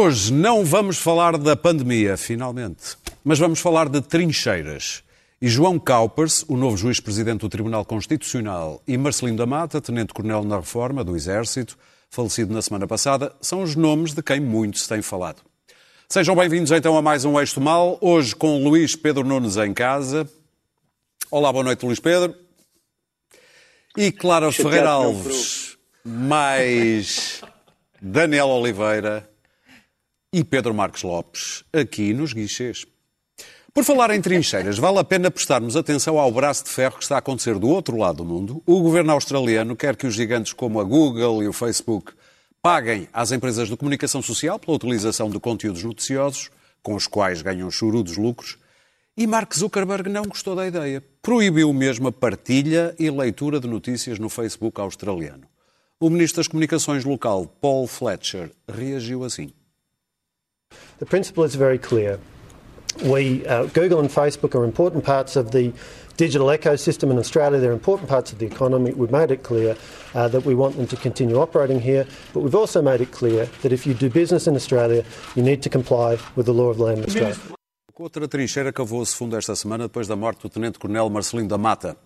Hoje não vamos falar da pandemia, finalmente, mas vamos falar de trincheiras. E João Caupers, o novo juiz-presidente do Tribunal Constitucional, e Marcelino da Mata, tenente-coronel na Reforma do Exército, falecido na semana passada, são os nomes de quem muito se tem falado. Sejam bem-vindos então a mais um Eixo Mal, hoje com Luís Pedro Nunes em casa. Olá, boa noite, Luís Pedro. E Clara Ferreira Alves, mais Daniel Oliveira e Pedro Marcos Lopes, aqui nos guichês. Por falar em trincheiras, vale a pena prestarmos atenção ao braço de ferro que está a acontecer do outro lado do mundo. O governo australiano quer que os gigantes como a Google e o Facebook paguem às empresas de comunicação social pela utilização de conteúdos noticiosos, com os quais ganham chorudos lucros. E Mark Zuckerberg não gostou da ideia. Proibiu mesmo a partilha e leitura de notícias no Facebook australiano. O ministro das Comunicações local, Paul Fletcher, reagiu assim. The principle is very clear. We, uh, Google and Facebook are important parts of the digital ecosystem in Australia. They're important parts of the economy. We've made it clear uh, that we want them to continue operating here, but we've also made it clear that if you do business in Australia, you need to comply with the law of the land Australia. Outra trincheira cavou-se fundo esta semana depois da morte do tenente-coronel Marcelino da Mata.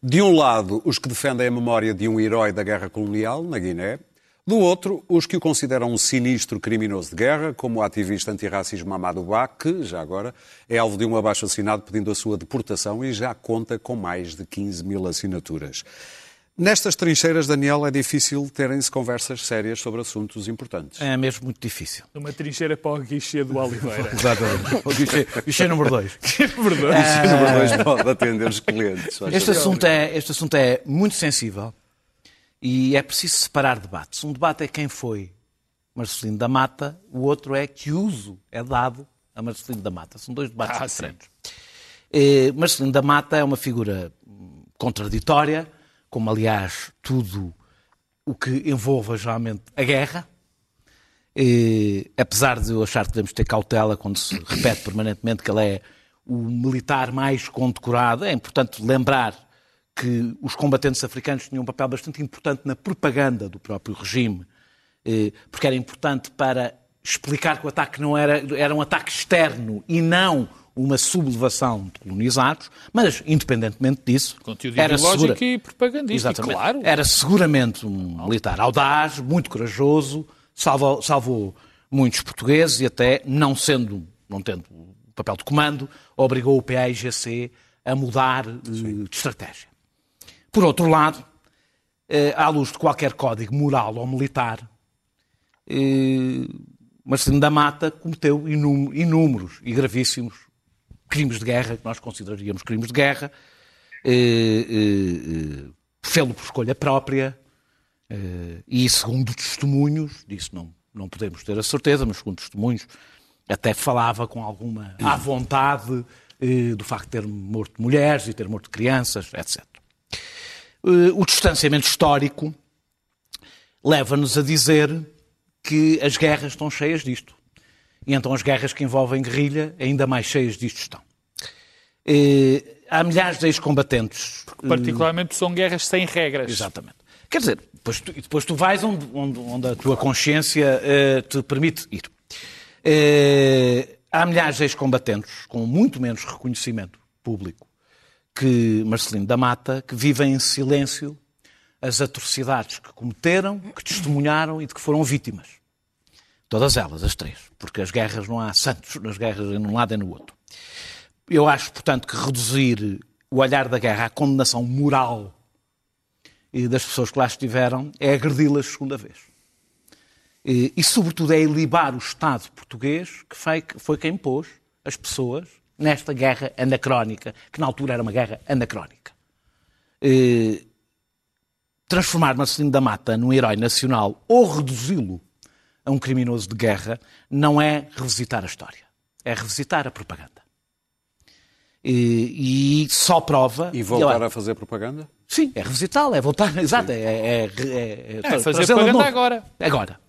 De um lado, os que defendem a memória de um herói da guerra colonial, na Guiné, do outro, os que o consideram um sinistro criminoso de guerra, como o ativista antirracismo Amadou Ba, que, já agora, é alvo de um abaixo-assinado pedindo a sua deportação e já conta com mais de 15 mil assinaturas. Nestas trincheiras, Daniel, é difícil terem-se conversas sérias sobre assuntos importantes. É mesmo muito difícil. Uma trincheira para o guichê do Oliveira. Exatamente. O guichê, guichê número 2. Verdade. Este número dois pode atender os clientes. Este assunto, é, este assunto é muito sensível e é preciso separar debates. Um debate é quem foi Marcelino da Mata, o outro é que uso é dado a Marcelino da Mata. São dois debates Ah, diferentes. Eh, Marcelino da Mata é uma figura hum, contraditória, como aliás tudo o que envolva geralmente a guerra. Eh, apesar de eu achar que devemos ter cautela quando se repete permanentemente que ele é o militar mais condecorado, é importante lembrar que os combatentes africanos tinham um papel bastante importante na propaganda do próprio regime, eh, porque era importante para explicar que o ataque não era, era um ataque externo e não uma sublevação de colonizados, mas, independentemente disso, Conteúdo era segura... e propagandístico, Exatamente. claro. Era seguramente um militar audaz, muito corajoso, salvou, salvou muitos portugueses e até, não sendo, não tendo o papel de comando, obrigou o PAIGC a mudar eh, de estratégia. Por outro lado, eh, à luz de qualquer código moral ou militar, eh, Marcelino da Mata cometeu inú- inúmeros e gravíssimos crimes de guerra, que nós consideraríamos crimes de guerra, eh, eh, fê-lo por escolha própria, e segundo testemunhos, disso não, não podemos ter a certeza, mas segundo testemunhos, até falava com alguma à vontade do facto de ter morto mulheres e ter morto crianças, etc. Eh, o distanciamento histórico leva-nos a dizer que as guerras estão cheias disto. E então as guerras que envolvem guerrilha, ainda mais cheias disto estão. Eh, há milhares de ex-combatentes. eh, Particularmente são guerras sem regras. Exatamente. Quer dizer, depois tu, depois tu vais onde, onde, onde a tua consciência eh, te permite ir. Eh, há milhares de ex-combatentes com muito menos reconhecimento público que Marcelino da Mata, que vivem em silêncio as atrocidades que cometeram, que testemunharam e de que foram vítimas. Todas elas, as três. Porque as guerras não há santos nas guerras em um lado e no outro. Eu acho, portanto, que reduzir o olhar da guerra à condenação moral das pessoas que lá estiveram é agredi-las segunda vez. E, e, sobretudo, é ilibar o Estado português, que foi, que foi quem pôs as pessoas nesta guerra anacrónica, que na altura era uma guerra anacrónica. E, transformar Marcelino da Mata num herói nacional ou reduzi-lo a um criminoso de guerra não é revisitar a história, é revisitar a propaganda. E, e só prova. E voltar eu- a fazer propaganda? Sim, é revisitá-la, é voltar. Exato, é, é, é, É, fazer propaganda novo. agora. Agora.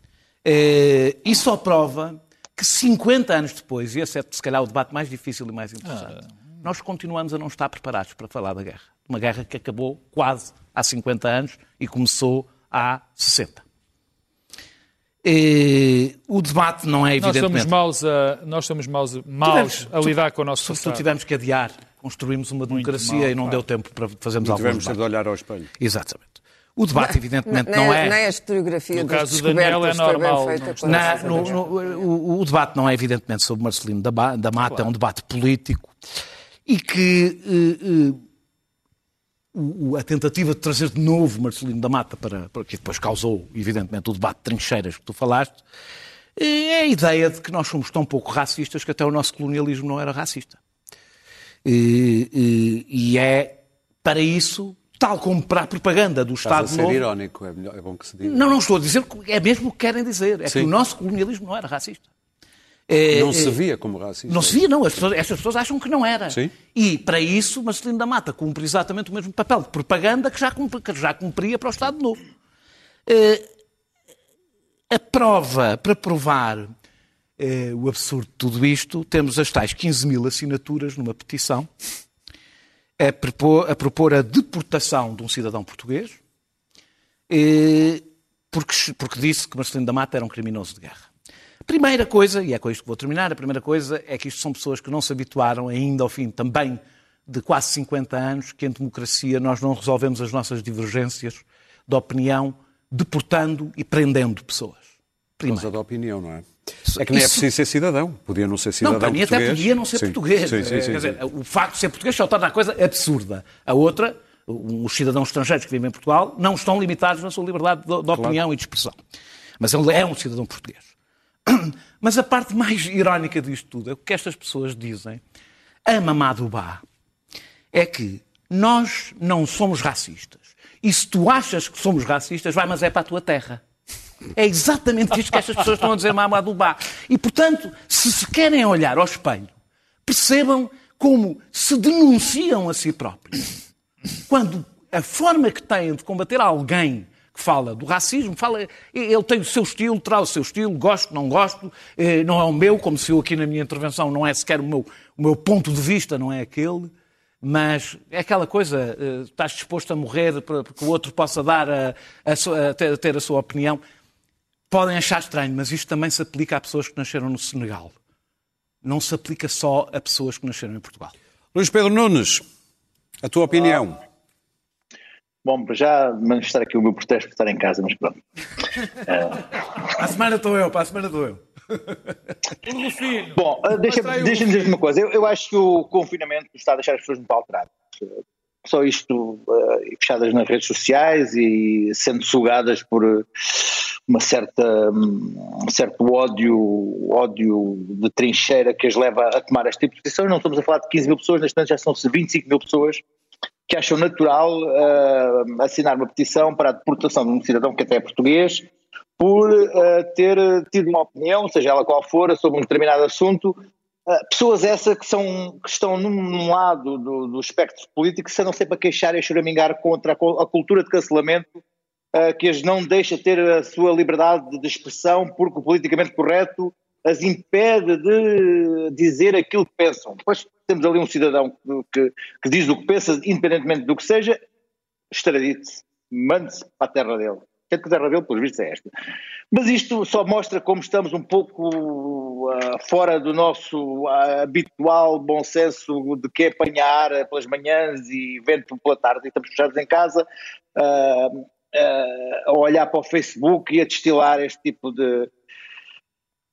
Eh, e só prova que 50 anos depois, e esse é se calhar o debate mais difícil e mais interessante, nós continuamos a não estar preparados para falar da guerra. Uma guerra que acabou quase há 50 anos e começou há 60. Eh, o debate não é Nós evidentemente... somos maus a, nós somos maus, maus Tivemos- a lidar com o nosso passado. tivemos que adiar. Construímos uma democracia mal, e não claro. deu tempo para fazermos alguns Tivemos de olhar ao espelho. Exatamente. O debate, evidentemente, nem, não é... nem a historiografia No das caso do Daniel é normal, não Na- no- no- o, o debate não é evidentemente sobre Marcelino da, da Mata, é um debate político e que o- o- a tentativa de trazer de novo Marcelino da Mata para, para que depois causou, evidentemente, o debate de trincheiras que tu falaste, eh, é a ideia de que nós somos tão pouco racistas que até o nosso colonialismo não era racista. E, e- e é para isso, tal como para a propaganda do Estás a Estado ser Novo, irónico, é, melhor- é bom que se diga. não, não estou a dizer, que é mesmo o que querem dizer. É Sim. que o nosso colonialismo não era racista. É, Não é, se via como racista. Não se via, não. As pessoas, estas pessoas acham que não era. Sim. E, para isso, Marcelino da Mata cumpre exatamente o mesmo papel de propaganda que já, cumpri- que já cumpria para o Estado Novo. Eh, a prova, para provar o absurdo de tudo isto, temos as tais 15 mil assinaturas numa petição a propor, a propor a deportação de um cidadão português eh, porque, porque disse que Marcelino da Mata era um criminoso de guerra. Primeira coisa, e é com isto que vou terminar, a primeira coisa é que isto são pessoas que não se habituaram ainda ao fim também de quase 50 anos que em democracia nós não resolvemos as nossas divergências de opinião deportando e prendendo pessoas. Primeiro. Causa da opinião, não é? É que nem é Isso- preciso ser cidadão. Podia não ser cidadão Não, para mim até português. podia não ser Sim. português. Sim, sim, Quer dizer, o facto de ser português só torna a coisa absurda. A outra, os cidadãos estrangeiros que vivem em Portugal não estão limitados na sua liberdade de, de opinião e de expressão. Mas ele é um cidadão português. Mas a parte mais irónica disto tudo é o que estas pessoas dizem a Mamadubá é que nós não somos racistas. E se tu achas que somos racistas, vai, mas é para a tua terra. É exatamente isto que estas pessoas estão a dizer Mamadubá. E, portanto, se se querem olhar ao espelho, percebam como se denunciam a si próprios. Quando a forma que têm de combater alguém que fala do racismo, fala, ele tem o seu estilo, terá o seu estilo, gosto, não gosto, eh, não é o meu, como se eu aqui na minha intervenção não é sequer o meu, o meu ponto de vista, não é aquele, mas é aquela coisa, eh, estás disposto a morrer para que o outro possa dar a, a a ter a sua opinião. Podem achar estranho, mas isto também se aplica a pessoas que nasceram no Senegal. Não se aplica só a pessoas que nasceram em Portugal. Luís Pedro Nunes, a tua opinião. Bom, para já manifestar aqui o meu protesto por estar em casa, mas pronto. Para a semana estou eu, para a semana estou eu. Bom, uh, deixa-me o- deixa dizer uma coisa. Eu, eu acho que o confinamento está a deixar as pessoas muito alteradas. Uh, Só isto, uh, fechadas nas redes sociais e sendo sugadas por uh, uma certa, um certo ódio, ódio de trincheira que as leva a tomar este tipo de posição. Não estamos a falar de 15 mil pessoas, neste momento já são 25 mil pessoas que acham natural uh, assinar uma petição para a deportação de um cidadão que até é português por uh, ter tido uma opinião, seja ela qual for, sobre um determinado assunto. Uh, pessoas essas que, são, que estão num, lado do, do espectro político que andam sempre a queixar e a choramingar contra a, a cultura de cancelamento uh, que as não deixa ter a sua liberdade de expressão porque o politicamente correto as impede de dizer aquilo que pensam. Depois temos ali um cidadão que, que diz o que pensa, independentemente do que seja, extradite-se, mande-se para a terra dele. Sendo que a terra dele, pelos vistos, é esta. Mas isto só mostra como estamos um pouco ah, fora do nosso ah, habitual bom senso de que é apanhar pelas manhãs e vento pela tarde e estamos fechados em casa ah, a olhar para o Facebook e a destilar este tipo de,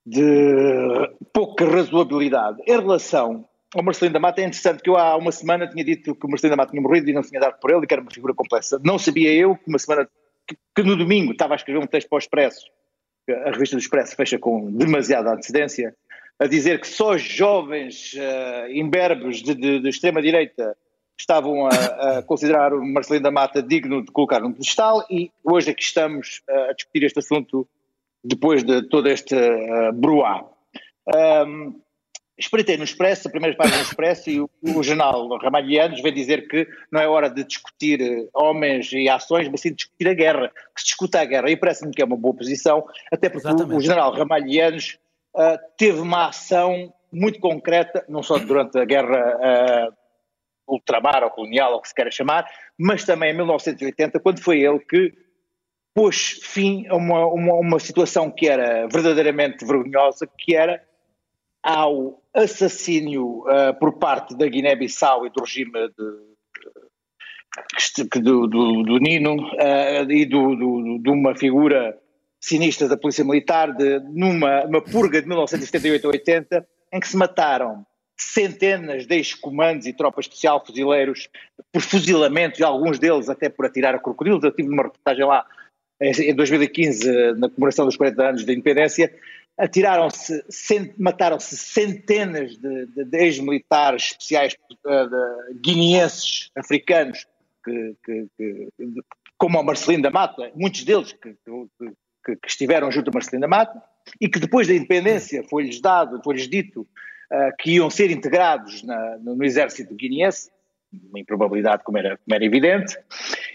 de pouca razoabilidade. Em relação ao Marcelino da Mata, é interessante que eu há uma semana tinha dito que o Marcelino da Mata tinha morrido e não tinha dado por ele e que era uma figura complexa. Não sabia eu que uma semana, que, no domingo estava a escrever um texto para o Expresso, a revista do Expresso fecha com demasiada antecedência, a dizer que só jovens uh, imberbes de, de, de extrema-direita estavam a, a, considerar o Marcelino da Mata digno de colocar um pedestal e hoje aqui estamos uh, a discutir este assunto depois de todo este uh, bruá. Um, espreitei no Expresso, a primeira página do Expresso, e o, o jornal Ramalhianos vem dizer que não é hora de discutir uh, homens e ações, mas sim de discutir a guerra, que se discuta a guerra, e parece-me que é uma boa posição, até porque o, o general Ramalhianos uh, teve uma ação muito concreta, não só durante a guerra ultramar ou colonial, ou o que se queira chamar, mas também em 1980, quando foi ele que pôs fim a uma, uma, uma situação que era verdadeiramente vergonhosa, que era ao assassínio uh, por parte da Guiné-Bissau e do regime de, do, do, do, Nino uh, e do, de uma figura sinistra da Polícia Militar de, numa, numa purga de 1978 a 80 em que se mataram centenas de ex-comandos e tropas especial fuzileiros por fuzilamento e alguns deles até por atirar a crocodilos. Eu tive uma reportagem lá em 2015 na comemoração dos 40 anos da independência atiraram-se, mataram-se centenas de, de, de ex-militares especiais uh, guineenses, africanos, que, que, que, como o Marcelino da Mata, muitos deles que, que, estiveram junto a Marcelino da Mata, e que depois da independência foi-lhes dado, foi-lhes dito uh, que iam ser integrados na, no, no, exército guineense, uma improbabilidade como era, como era evidente,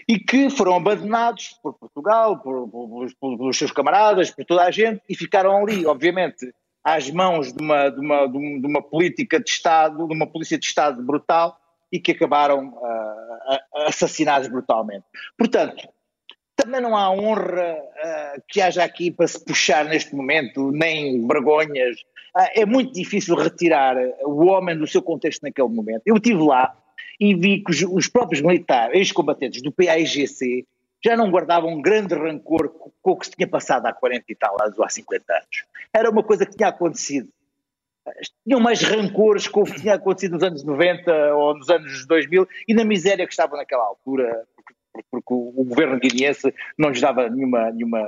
e que foram abandonados por Portugal, por, por, por, pelos seus camaradas, por toda a gente, e ficaram ali, obviamente, às mãos de uma, de uma, de uma política de Estado, de uma polícia de Estado brutal, e que acabaram uh, assassinados brutalmente. Portanto, também não há honra uh, que haja aqui para se puxar neste momento, nem vergonhas. Uh, é muito difícil retirar o homem do seu contexto naquele momento. Eu estive lá e vi que os, os próprios militares, ex-combatentes do PAIGC, já não guardavam um grande rancor com o que se tinha passado há 40 e tal anos ou há 50 anos. Era uma coisa que tinha acontecido. Tinham mais rancores com o que tinha acontecido nos anos 90 ou nos anos 2000 e na miséria que estavam naquela altura, porque, porque o, governo guineense não lhes dava nenhuma, nenhuma,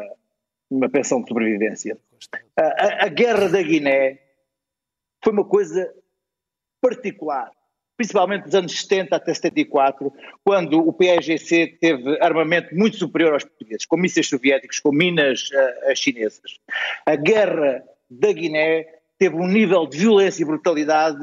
nenhuma pensão de sobrevivência. A, a, a guerra da Guiné foi uma coisa particular principalmente dos anos 70 até 74, quando o PAGC teve armamento muito superior aos portugueses, com mísseis soviéticos, com minas uh, chinesas. A guerra da Guiné teve um nível de violência e brutalidade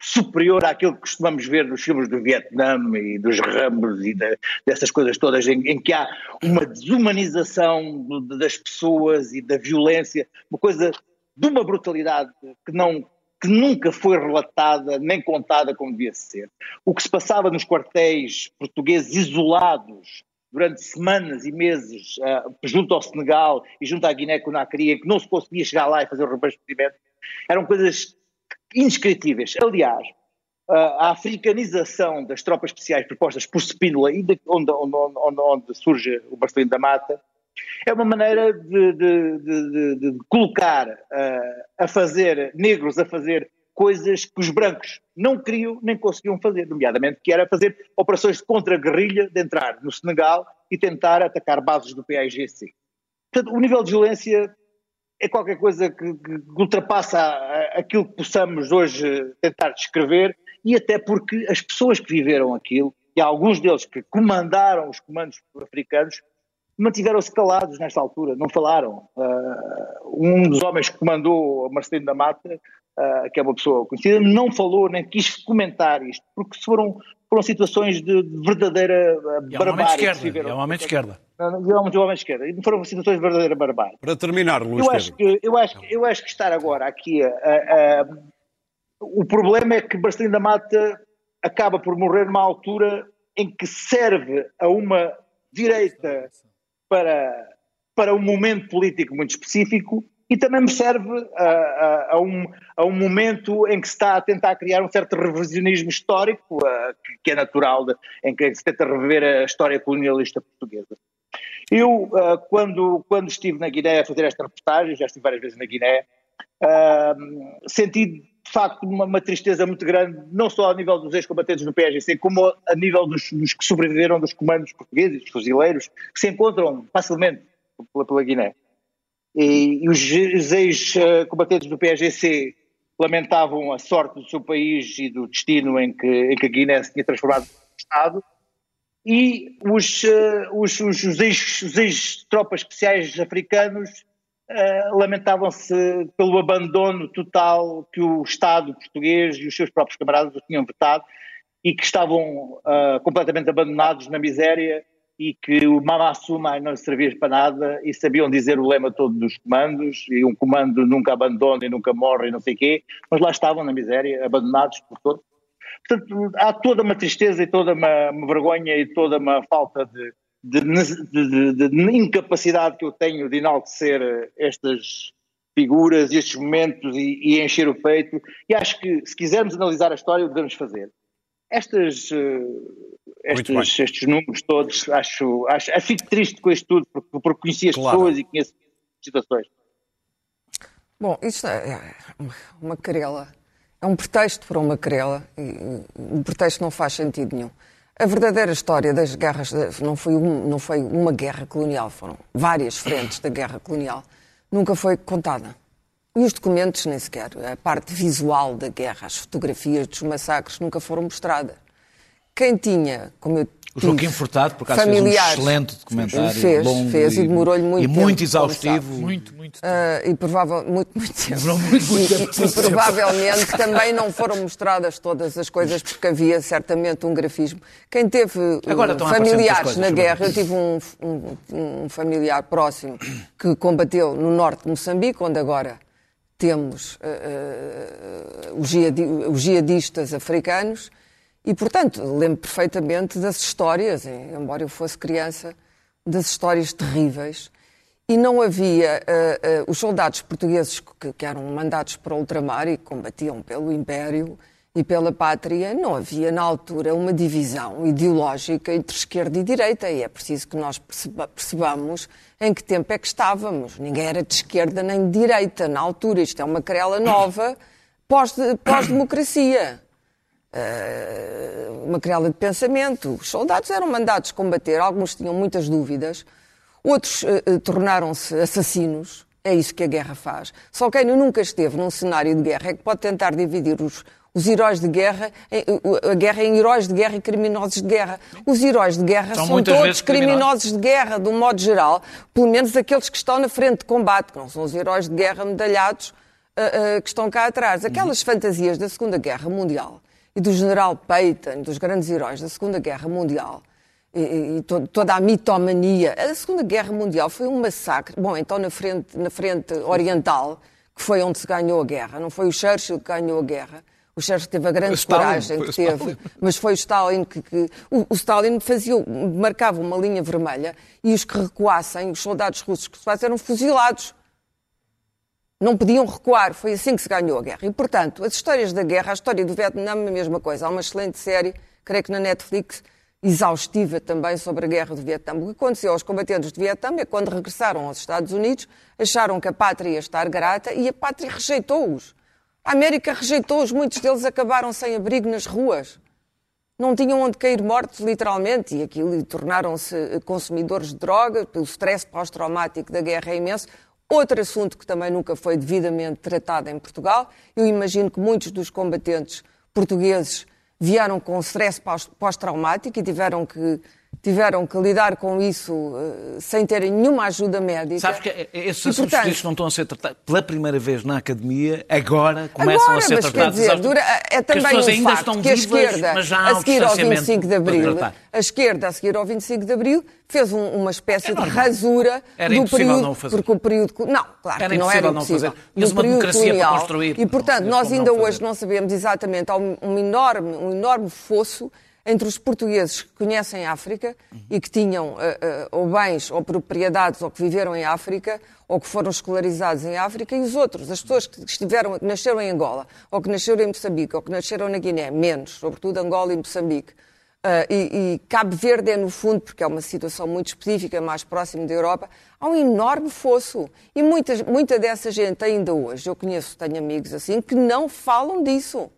superior àquilo que costumamos ver nos filmes do Vietnã e dos Rambos e de, dessas coisas todas, em, em, que há uma desumanização das pessoas e da violência, uma coisa de uma brutalidade que não que nunca foi relatada nem contada como devia ser. O que se passava nos quartéis portugueses isolados durante semanas e meses uh, junto ao Senegal e junto à Guiné-Conakry, que não se conseguia chegar lá e fazer o reabastecimento, eram coisas indescritíveis. Aliás, uh, a africanização das tropas especiais propostas por Spínola, de, onde, onde, onde, onde, surge o Bastelino da Mata, é uma maneira de, de, de, de colocar uh, a fazer, negros a fazer coisas que os brancos não queriam nem conseguiam fazer, nomeadamente que era fazer operações de contra-guerrilha, de entrar no Senegal e tentar atacar bases do PAIGC. Portanto, o nível de violência é qualquer coisa que, que ultrapassa aquilo que possamos hoje tentar descrever e até porque as pessoas que viveram aquilo, e alguns deles que comandaram os comandos africanos, mantiveram-se calados nesta altura, não falaram. Uh, um dos homens que comandou Marcelino da Mata, uh, que é uma pessoa conhecida, não falou nem quis comentar isto, porque foram, foram situações de, de verdadeira uh, barbárie. É um homem de esquerda. É um homem de esquerda. E foram situações de verdadeira barbárie. Para terminar, Luís eu acho que eu acho, eu acho que estar agora aqui o problema é que Marcelino da Mata acaba por morrer numa altura em que serve a uma direita para, para um momento político muito específico e também me serve a, a, a, um, a um momento em que se está a tentar criar um certo revisionismo histórico, que, que, é natural, de, em que se tenta rever a história colonialista portuguesa. Eu, quando, quando estive na Guiné a fazer esta reportagem, já estive várias vezes na Guiné, senti de facto uma, uma, tristeza muito grande, não só a nível dos ex-combatentes do PSGC, como a nível dos, dos, que sobreviveram dos comandos portugueses, dos fuzileiros, que se encontram facilmente pela, pela Guiné. E, e os, os ex-combatentes do PSGC lamentavam a sorte do seu país e do destino em que, em que a Guiné se tinha transformado em Estado, e os, os, os, os ex-tropas ex especiais africanos uh, lamentavam-se pelo abandono total que o Estado português e os seus próprios camaradas tinham vetado e que estavam uh, completamente abandonados na miséria e que o Mamassuma não servia para nada e sabiam dizer o lema todo dos comandos e um comando nunca abandona e nunca morre e não sei o quê, mas lá estavam na miséria, abandonados por todos. Portanto, há toda uma tristeza e toda uma, uma vergonha e toda uma falta de, de, de, de, de, incapacidade que eu tenho de enaltecer estas figuras e estes momentos e, e, encher o peito. E acho que, se quisermos analisar a história, o devemos fazer. Estas, uh, estes, estes números todos, acho, acho, acho fico triste com isto tudo, porque, porque conheci as claro. pessoas e conheço as situações. Bom, isto é, é uma querela. É um pretexto para uma querela. E um pretexto não faz sentido nenhum. A verdadeira história das guerras não foi, um, não foi uma guerra colonial, foram várias frentes da guerra colonial nunca foi contada. E os documentos, nem sequer. A parte visual da guerra, as fotografias dos massacres nunca foram mostradas. Quem tinha, como eu o Joaquim Furtado, por acaso, fez um excelente documentário. Fez, longo fez e, demorou-lhe muito e tempo. muito exaustivo. Muito, muito tempo. Uh, e provável, muito, muito tempo. Demorou muito, muito tempo. E, e provavelmente também não foram mostradas todas as coisas, porque havia certamente um grafismo. Quem teve Agora familiares na guerra, eu tive um, um, um familiar próximo que combateu no norte de Moçambique, onde agora temos uh, uh, os, os jihadistas africanos, e, portanto, lembro perfeitamente das histórias, embora eu fosse criança, das histórias terríveis. E não havia. Uh, uh, os soldados portugueses que, que, eram mandados para o ultramar e combatiam pelo Império e pela pátria, não havia na altura uma divisão ideológica entre esquerda e direita. E é preciso que nós percebamos em que tempo é que estávamos. Ninguém era de esquerda nem de direita na altura. Isto é uma querela nova pós-democracia. Uh, uma criada de pensamento. Os soldados eram mandados combater, alguns tinham muitas dúvidas, outros uh, tornaram-se assassinos. É isso que a guerra faz. Só quem nunca esteve num cenário de guerra é que pode tentar dividir os, os heróis de guerra, a guerra em heróis de guerra e criminosos de guerra. Os heróis de guerra são, são todos criminosos de guerra, de um modo geral, pelo menos aqueles que estão na frente de combate, que não são os heróis de guerra medalhados uh, uh, que estão cá atrás. Aquelas uhum. fantasias da Segunda Guerra Mundial e do general Peyton, dos grandes heróis da Segunda Guerra Mundial, e, e to, toda a mitomania. A Segunda Guerra Mundial foi um massacre. Bom, então na frente, na frente oriental, que foi onde se ganhou a guerra, não foi o Churchill que ganhou a guerra. O Churchill teve a grande Stalin, coragem que teve, mas foi o Stalin que. que o, o, Stalin fazia, marcava uma linha vermelha e os que recuassem, os soldados russos que se fazem, eram fuzilados não podiam recuar. Foi assim que se ganhou a guerra. E, portanto, as histórias da guerra, a história do Vietnã é a mesma coisa. Há uma excelente série, creio que na Netflix, exaustiva também sobre a guerra do Vietnã. O que aconteceu aos combatentes do Vietnã é quando regressaram aos Estados Unidos, acharam que a pátria ia estar grata e a pátria rejeitou-os. A América rejeitou-os, muitos deles acabaram sem abrigo nas ruas. Não tinham onde cair mortos, literalmente, e aquilo tornaram-se consumidores de droga, pelo stress pós-traumático da guerra é imenso. Outro assunto que também nunca foi devidamente tratado em Portugal, eu imagino que muitos dos combatentes portugueses vieram com stress pós-traumático e tiveram que tiveram que lidar com isso uh, sem terem nenhuma ajuda médica. Sabes que esses e, assuntos portanto, não estão a ser tratados pela primeira vez na academia, agora começam agora, a ser mas, tratados. Quer dizer, dura, é também um facto que a esquerda, a seguir ao 25 de Abril, a esquerda, a seguir ao 25 de Abril, fez um, uma espécie de rasura era do período, não fazer. porque o período, não, claro era que não era impossível. Não fazer. Mas uma democracia colonial, para construir. E portanto, nós ainda hoje não sabemos exatamente, há um, um enorme, um enorme fosso entre os portugueses que conhecem a África uhum. e que tinham uh, uh, ou bens ou propriedades ou que viveram em África ou que foram escolarizados em África e os outros, as pessoas que estiveram, que nasceram em Angola ou que nasceram em Moçambique ou que nasceram na Guiné, menos, sobretudo Angola e Moçambique. Uh, e, e Cabo Verde é, no fundo, porque é uma situação muito específica, mais próximo da Europa, há um enorme fosso. E muita, muita dessa gente ainda hoje, eu conheço, tenho amigos assim, que não falam disso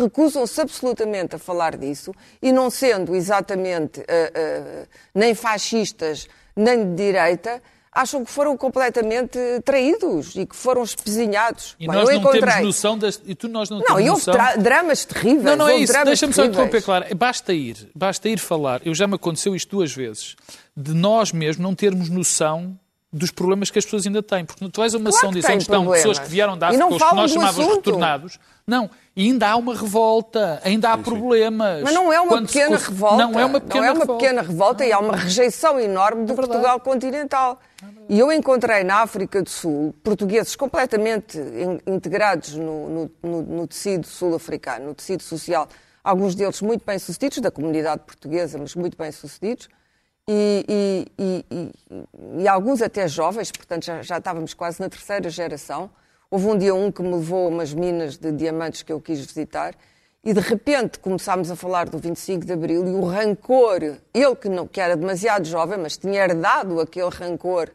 recusam-se absolutamente a falar disso e não sendo exatamente uh, uh, nem fascistas nem de direita, acham que foram completamente traídos e que foram espezinhados. E Bem, nós não encontrei... temos noção das... e tu nós não, não temos e houve noção... dramas terríveis. Não, não é isso. Deixa-me só interromper, claro. Basta ir, basta ir falar. Eu já me aconteceu isto duas vezes. De nós mesmos não termos noção dos problemas que as pessoas ainda têm. Porque tu és uma claro ação de onde estão pessoas que vieram da África, os que nós chamávamos retornados. Não, ainda há uma revolta, ainda há sim, problemas. Mas não é uma Quando pequena se... revolta. Não é uma pequena, não é uma revolta. pequena revolta e há uma rejeição enorme do é Portugal continental. É e eu encontrei na África do Sul portugueses completamente integrados no, no, no tecido sul-africano, no tecido social, alguns deles muito bem-sucedidos, da comunidade portuguesa, mas muito bem-sucedidos, e, e, e, e, alguns até jovens, portanto já, já estávamos quase na terceira geração. Houve um dia um que me levou umas minas de diamantes que eu quis visitar e de repente começámos a falar do 25 de Abril e o rancor, ele que, não, que era demasiado jovem, mas tinha herdado aquele rancor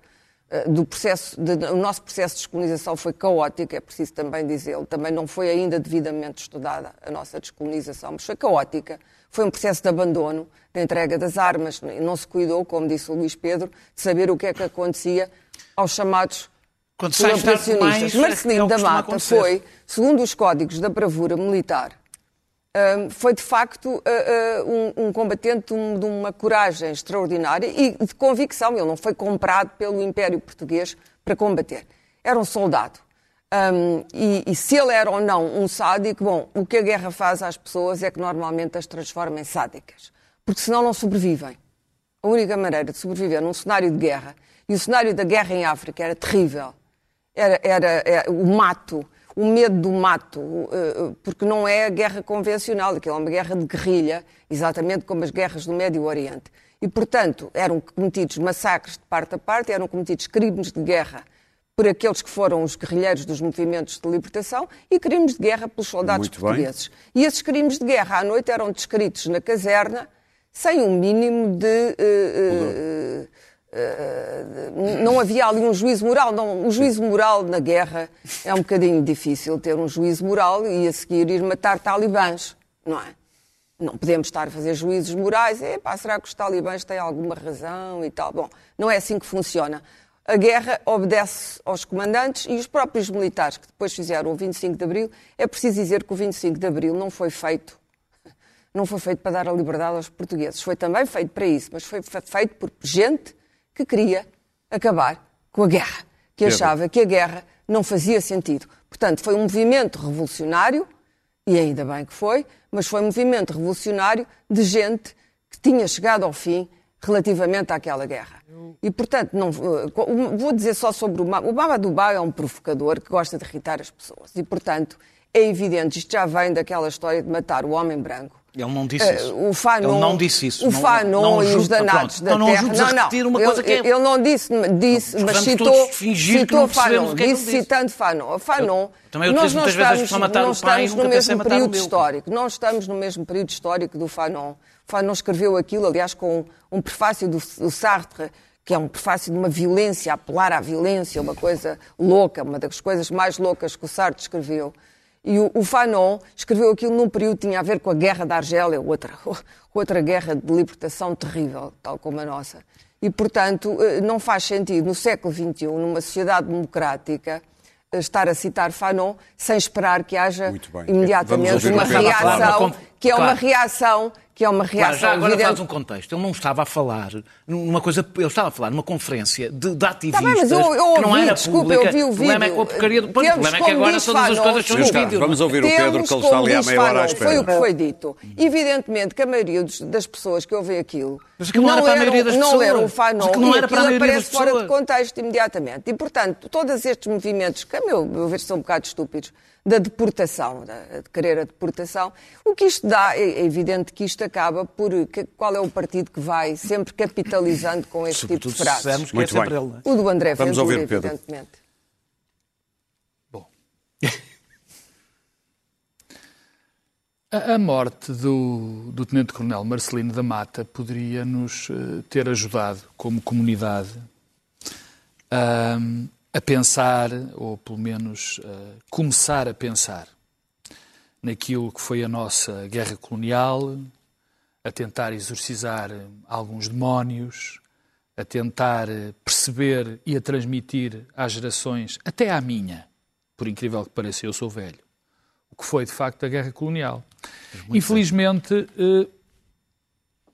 uh, do processo, de, o nosso processo de descolonização foi caótico, é preciso também dizê-lo, também não foi ainda devidamente estudada a nossa descolonização, mas foi caótica, foi um processo de abandono, de entrega das armas, e não se cuidou, como disse o Luís Pedro, de saber o que é que acontecia aos chamados Quando colaboracionistas. Marcelino é da Mata foi, segundo os códigos da bravura militar, foi de facto uh, uh, um, combatente de uma coragem extraordinária e de convicção. Ele não foi comprado pelo Império Português para combater. Era um soldado. Um, e, e, se ele era ou não um sádico, bom, o que a guerra faz às pessoas é que normalmente as transforma em sádicas. Porque senão não sobrevivem. A única maneira de sobreviver num cenário de guerra, e o cenário da guerra em África era terrível, era, era, era o mato, o medo do mato, eh, porque não é a guerra convencional, aquilo é uma guerra de guerrilha, exatamente como as guerras do Médio Oriente. E, portanto, eram cometidos massacres de parte a parte, eram cometidos crimes de guerra por aqueles que foram os guerrilheiros dos movimentos de libertação e crimes de guerra pelos soldados Muito portugueses. Bem. E esses crimes de guerra à noite eram descritos na caserna sem um mínimo de. Uh, uh, Uh, não havia ali um juízo moral. Não, o juízo moral na guerra é um bocadinho difícil ter um juízo moral e a seguir ir matar talibãs, não é? Não podemos estar a fazer juízos morais. Epá, será que os talibãs têm alguma razão e tal? Bom, não é assim que funciona. A guerra obedece aos comandantes e os próprios militares que depois fizeram o 25 de Abril. É preciso dizer que o 25 de Abril não foi feito não foi feito para dar a liberdade aos portugueses. Foi também feito para isso, mas foi feito por gente que queria acabar com a guerra, que achava que a guerra não fazia sentido. Portanto, foi um movimento revolucionário, e ainda bem que foi, mas foi um movimento revolucionário de gente que tinha chegado ao fim relativamente àquela guerra. E, portanto, não, eh, vou dizer só sobre o Baba. O Baba Dubá é um provocador que gosta de irritar as pessoas. E, portanto, é evidente, isto já vem daquela história de matar o homem branco ele não disse isso. Uh, o Fanon, ele não disse isso. O Fanon não, não, e os danados da não, terra. Não, não, repetir uma ele, coisa que é... Ele não disse, disse mas citou, citou Fanon. É disse citando Fanon. Fanon também eu nós não estamos, matar não estamos no mesmo período histórico. Não estamos no mesmo período histórico do Fanon. Fanon escreveu aquilo, aliás, com um prefácio do, do Sartre, que é um prefácio de uma violência, apelar à violência, uma coisa louca, uma das coisas mais loucas que o Sartre escreveu. E o, o Fanon escreveu aquilo num período que tinha a ver com a guerra da Argélia, outra, outra guerra de libertação terrível, tal como a nossa. E, portanto, eh, não faz sentido, no século XXI, numa sociedade democrática, eh, estar a citar Fanon sem esperar que haja imediatamente uma reação, que é uma reação que é uma reação. Claro, já agora evidente. faz um contexto. Ele não estava a falar numa coisa. Ele estava a falar numa conferência de, de ativistas. Tá bem, mas eu, eu ouvi, que não era desculpa, pública. eu vi o vídeo. O problema é com a porcaria do. O problema é que agora todas as coisas são no vídeo. Vamos ouvir o Pedro, que ele está ali há meia hora à espera. Foi o que foi dito. Evidentemente que a maioria das pessoas que ouvem aquilo. Mas que não, era para a maioria das pessoas. Não leram o Fanon que não era para a maioria aparece fora de contexto imediatamente. E, portanto, todos estes movimentos, que a meu ver são um bocado estúpidos, da deportação, de querer a deportação. O que isto dá, é evidente que isto acaba por qual é o partido que vai sempre capitalizando com este tipo de frases. Que Muito é bem. Ele, é? O do André Vamos Ventura, ouvir, Pedro. evidentemente. Bom. A morte do, do Tenente Coronel Marcelino da Mata poderia nos uh, ter ajudado, como comunidade, a pensar, ou pelo menos uh, começar a pensar, naquilo que foi a nossa guerra colonial, a tentar exorcizar alguns demónios, a tentar perceber e a transmitir às gerações, até à minha, por incrível que pareça, eu sou velho, o que foi de facto a guerra colonial. Infelizmente, uh,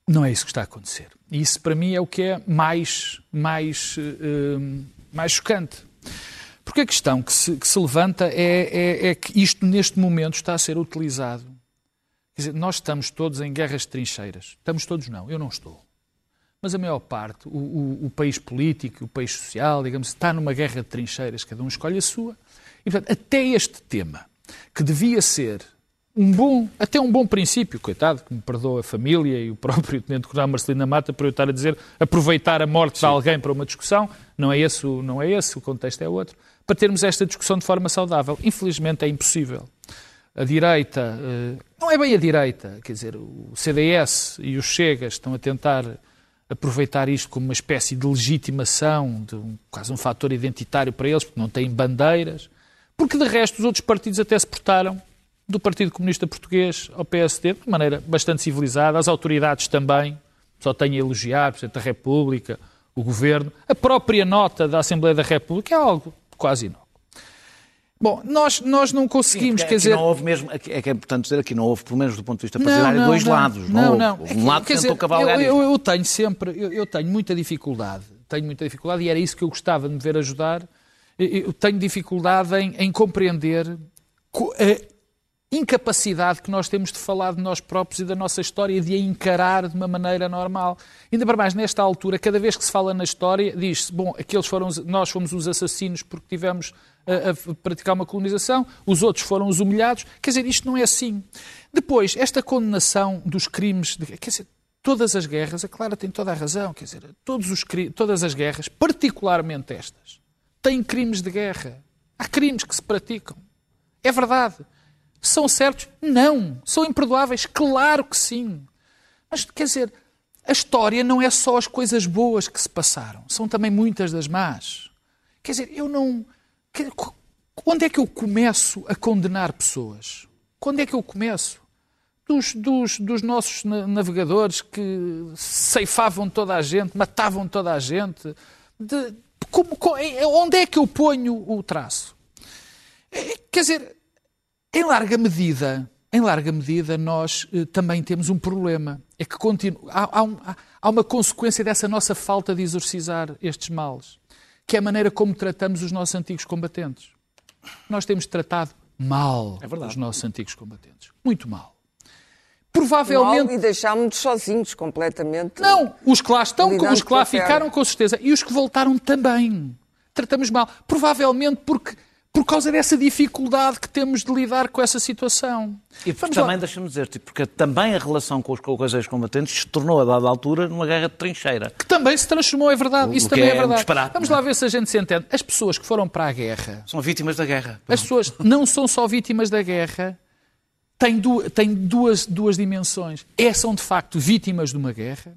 não é isso que está a acontecer. E isso para mim é o que é mais, mais, uh, mais chocante. Porque a questão que se, que se levanta é, é, é, que isto, neste momento, está a ser utilizado. Quer dizer, nós estamos todos em guerras de trincheiras. Estamos todos, não, eu não estou. Mas a maior parte, o, o, o país político, o país social, digamos, está numa guerra de trincheiras, cada um escolhe a sua. E, portanto, até este tema, que devia ser um bom, até um bom princípio, coitado, que me perdoa a família e o próprio Tenente Coronel Marcelino Mata por eu estar a dizer aproveitar a morte Sim. de alguém para uma discussão, não é, esse, não é esse, o contexto é outro, para termos esta discussão de forma saudável. Infelizmente é impossível. A direita, eh, não é bem a direita, quer dizer, o CDS e os Chegas estão a tentar aproveitar isto como uma espécie de legitimação, de um, quase um fator identitário para eles, porque não têm bandeiras, porque de resto os outros partidos até se portaram do Partido Comunista Português ao PSD de maneira bastante civilizada, as autoridades também, só tenho a elogiar, Presidente da República, o Governo, a própria nota da Assembleia da República é algo quase inócuo. Bom, nós, nós não conseguimos, Sim, quer dizer... não houve mesmo, é que é importante dizer aqui, não houve, pelo menos do ponto de vista partidário, não, não, dois não, lados. Não, não. não. Um lado quer tentou cavalgar eu, eu, eu, tenho sempre, eu, eu, tenho muita dificuldade, tenho muita dificuldade, e era isso que eu gostava de me ver ajudar, eu tenho dificuldade em, em compreender a incapacidade que nós temos de falar de nós próprios e da nossa história e de a encarar de uma maneira normal. Ainda para mais, nesta altura, cada vez que se fala na história, diz-se, bom, aqueles foram, nós fomos os assassinos porque tivemos a, a, praticar uma colonização, os outros foram os humilhados. Quer dizer, isto não é assim. Depois, esta condenação dos crimes, de, quer dizer, todas as guerras, a Clara tem toda a razão, quer dizer, todos os, todas as guerras, particularmente estas, têm crimes de guerra. Há crimes que se praticam. É verdade. São certos? Não. São imperdoáveis? Claro que sim. Mas, quer dizer, a história não é só as coisas boas que se passaram, são também muitas das más. Quer dizer, eu não. Onde é que eu começo a condenar pessoas? Quando é que eu começo? Dos, dos, dos nossos navegadores que ceifavam toda a gente, matavam toda a gente. De, como, onde é que eu ponho o traço? É, quer dizer, em larga medida, em larga medida, nós eh, também temos um problema. É que continu... há, há, um, há, uma consequência dessa nossa falta de exorcizar estes males, que é a maneira como tratamos os nossos antigos combatentes. Nós temos tratado mal é os nossos antigos combatentes. Muito mal. Provavelmente. Mal e deixámos-nos sozinhos completamente. Não, os que lá estão, os que lá ficaram, com certeza. E os que voltaram também. Tratamos mal. Provavelmente porque por causa dessa dificuldade que temos de lidar com essa situação. E porque também, deixa-me dizer, tipo, porque também a relação com os, com os ex-combatentes se tornou, a dada altura, numa guerra de trincheira. Que também se transformou, é verdade. Isso também é, é verdade. Vamos lá ver se a gente se entende. As pessoas que foram para a guerra... São vítimas da guerra. As pessoas não são só vítimas da guerra, têm, du têm duas, duas dimensões. É, são, de facto, vítimas de uma guerra,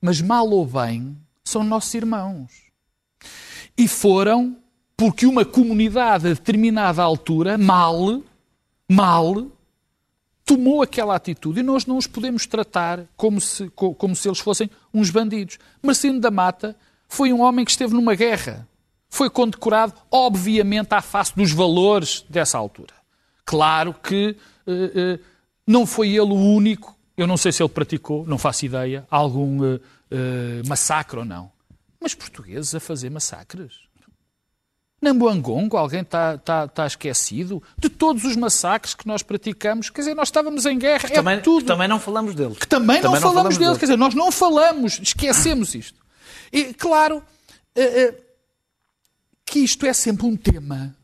mas, mal ou bem, são nossos irmãos. E foram porque uma comunidade a determinada altura, mal, mal, tomou aquela atitude e nós não os podemos tratar como se, como se eles fossem uns bandidos. Marcelino da Mata foi um homem que esteve numa guerra. Foi condecorado, obviamente, à face dos valores dessa altura. Claro que uh, uh, não foi ele o único, eu não sei se ele praticou, não faço ideia, algum uh, massacre ou não. Mas portugueses a fazer massacres? Nambuangongo, alguém está tá, tá esquecido? De todos os massacres que nós praticamos, quer dizer, nós estávamos em guerra, que é também, tudo. Que também não falamos dele. Que também, também não, não, falamos, falamos dele. dele. Quer dizer, nós não falamos, esquecemos isto. E, claro, uh, uh, que isto é sempre um tema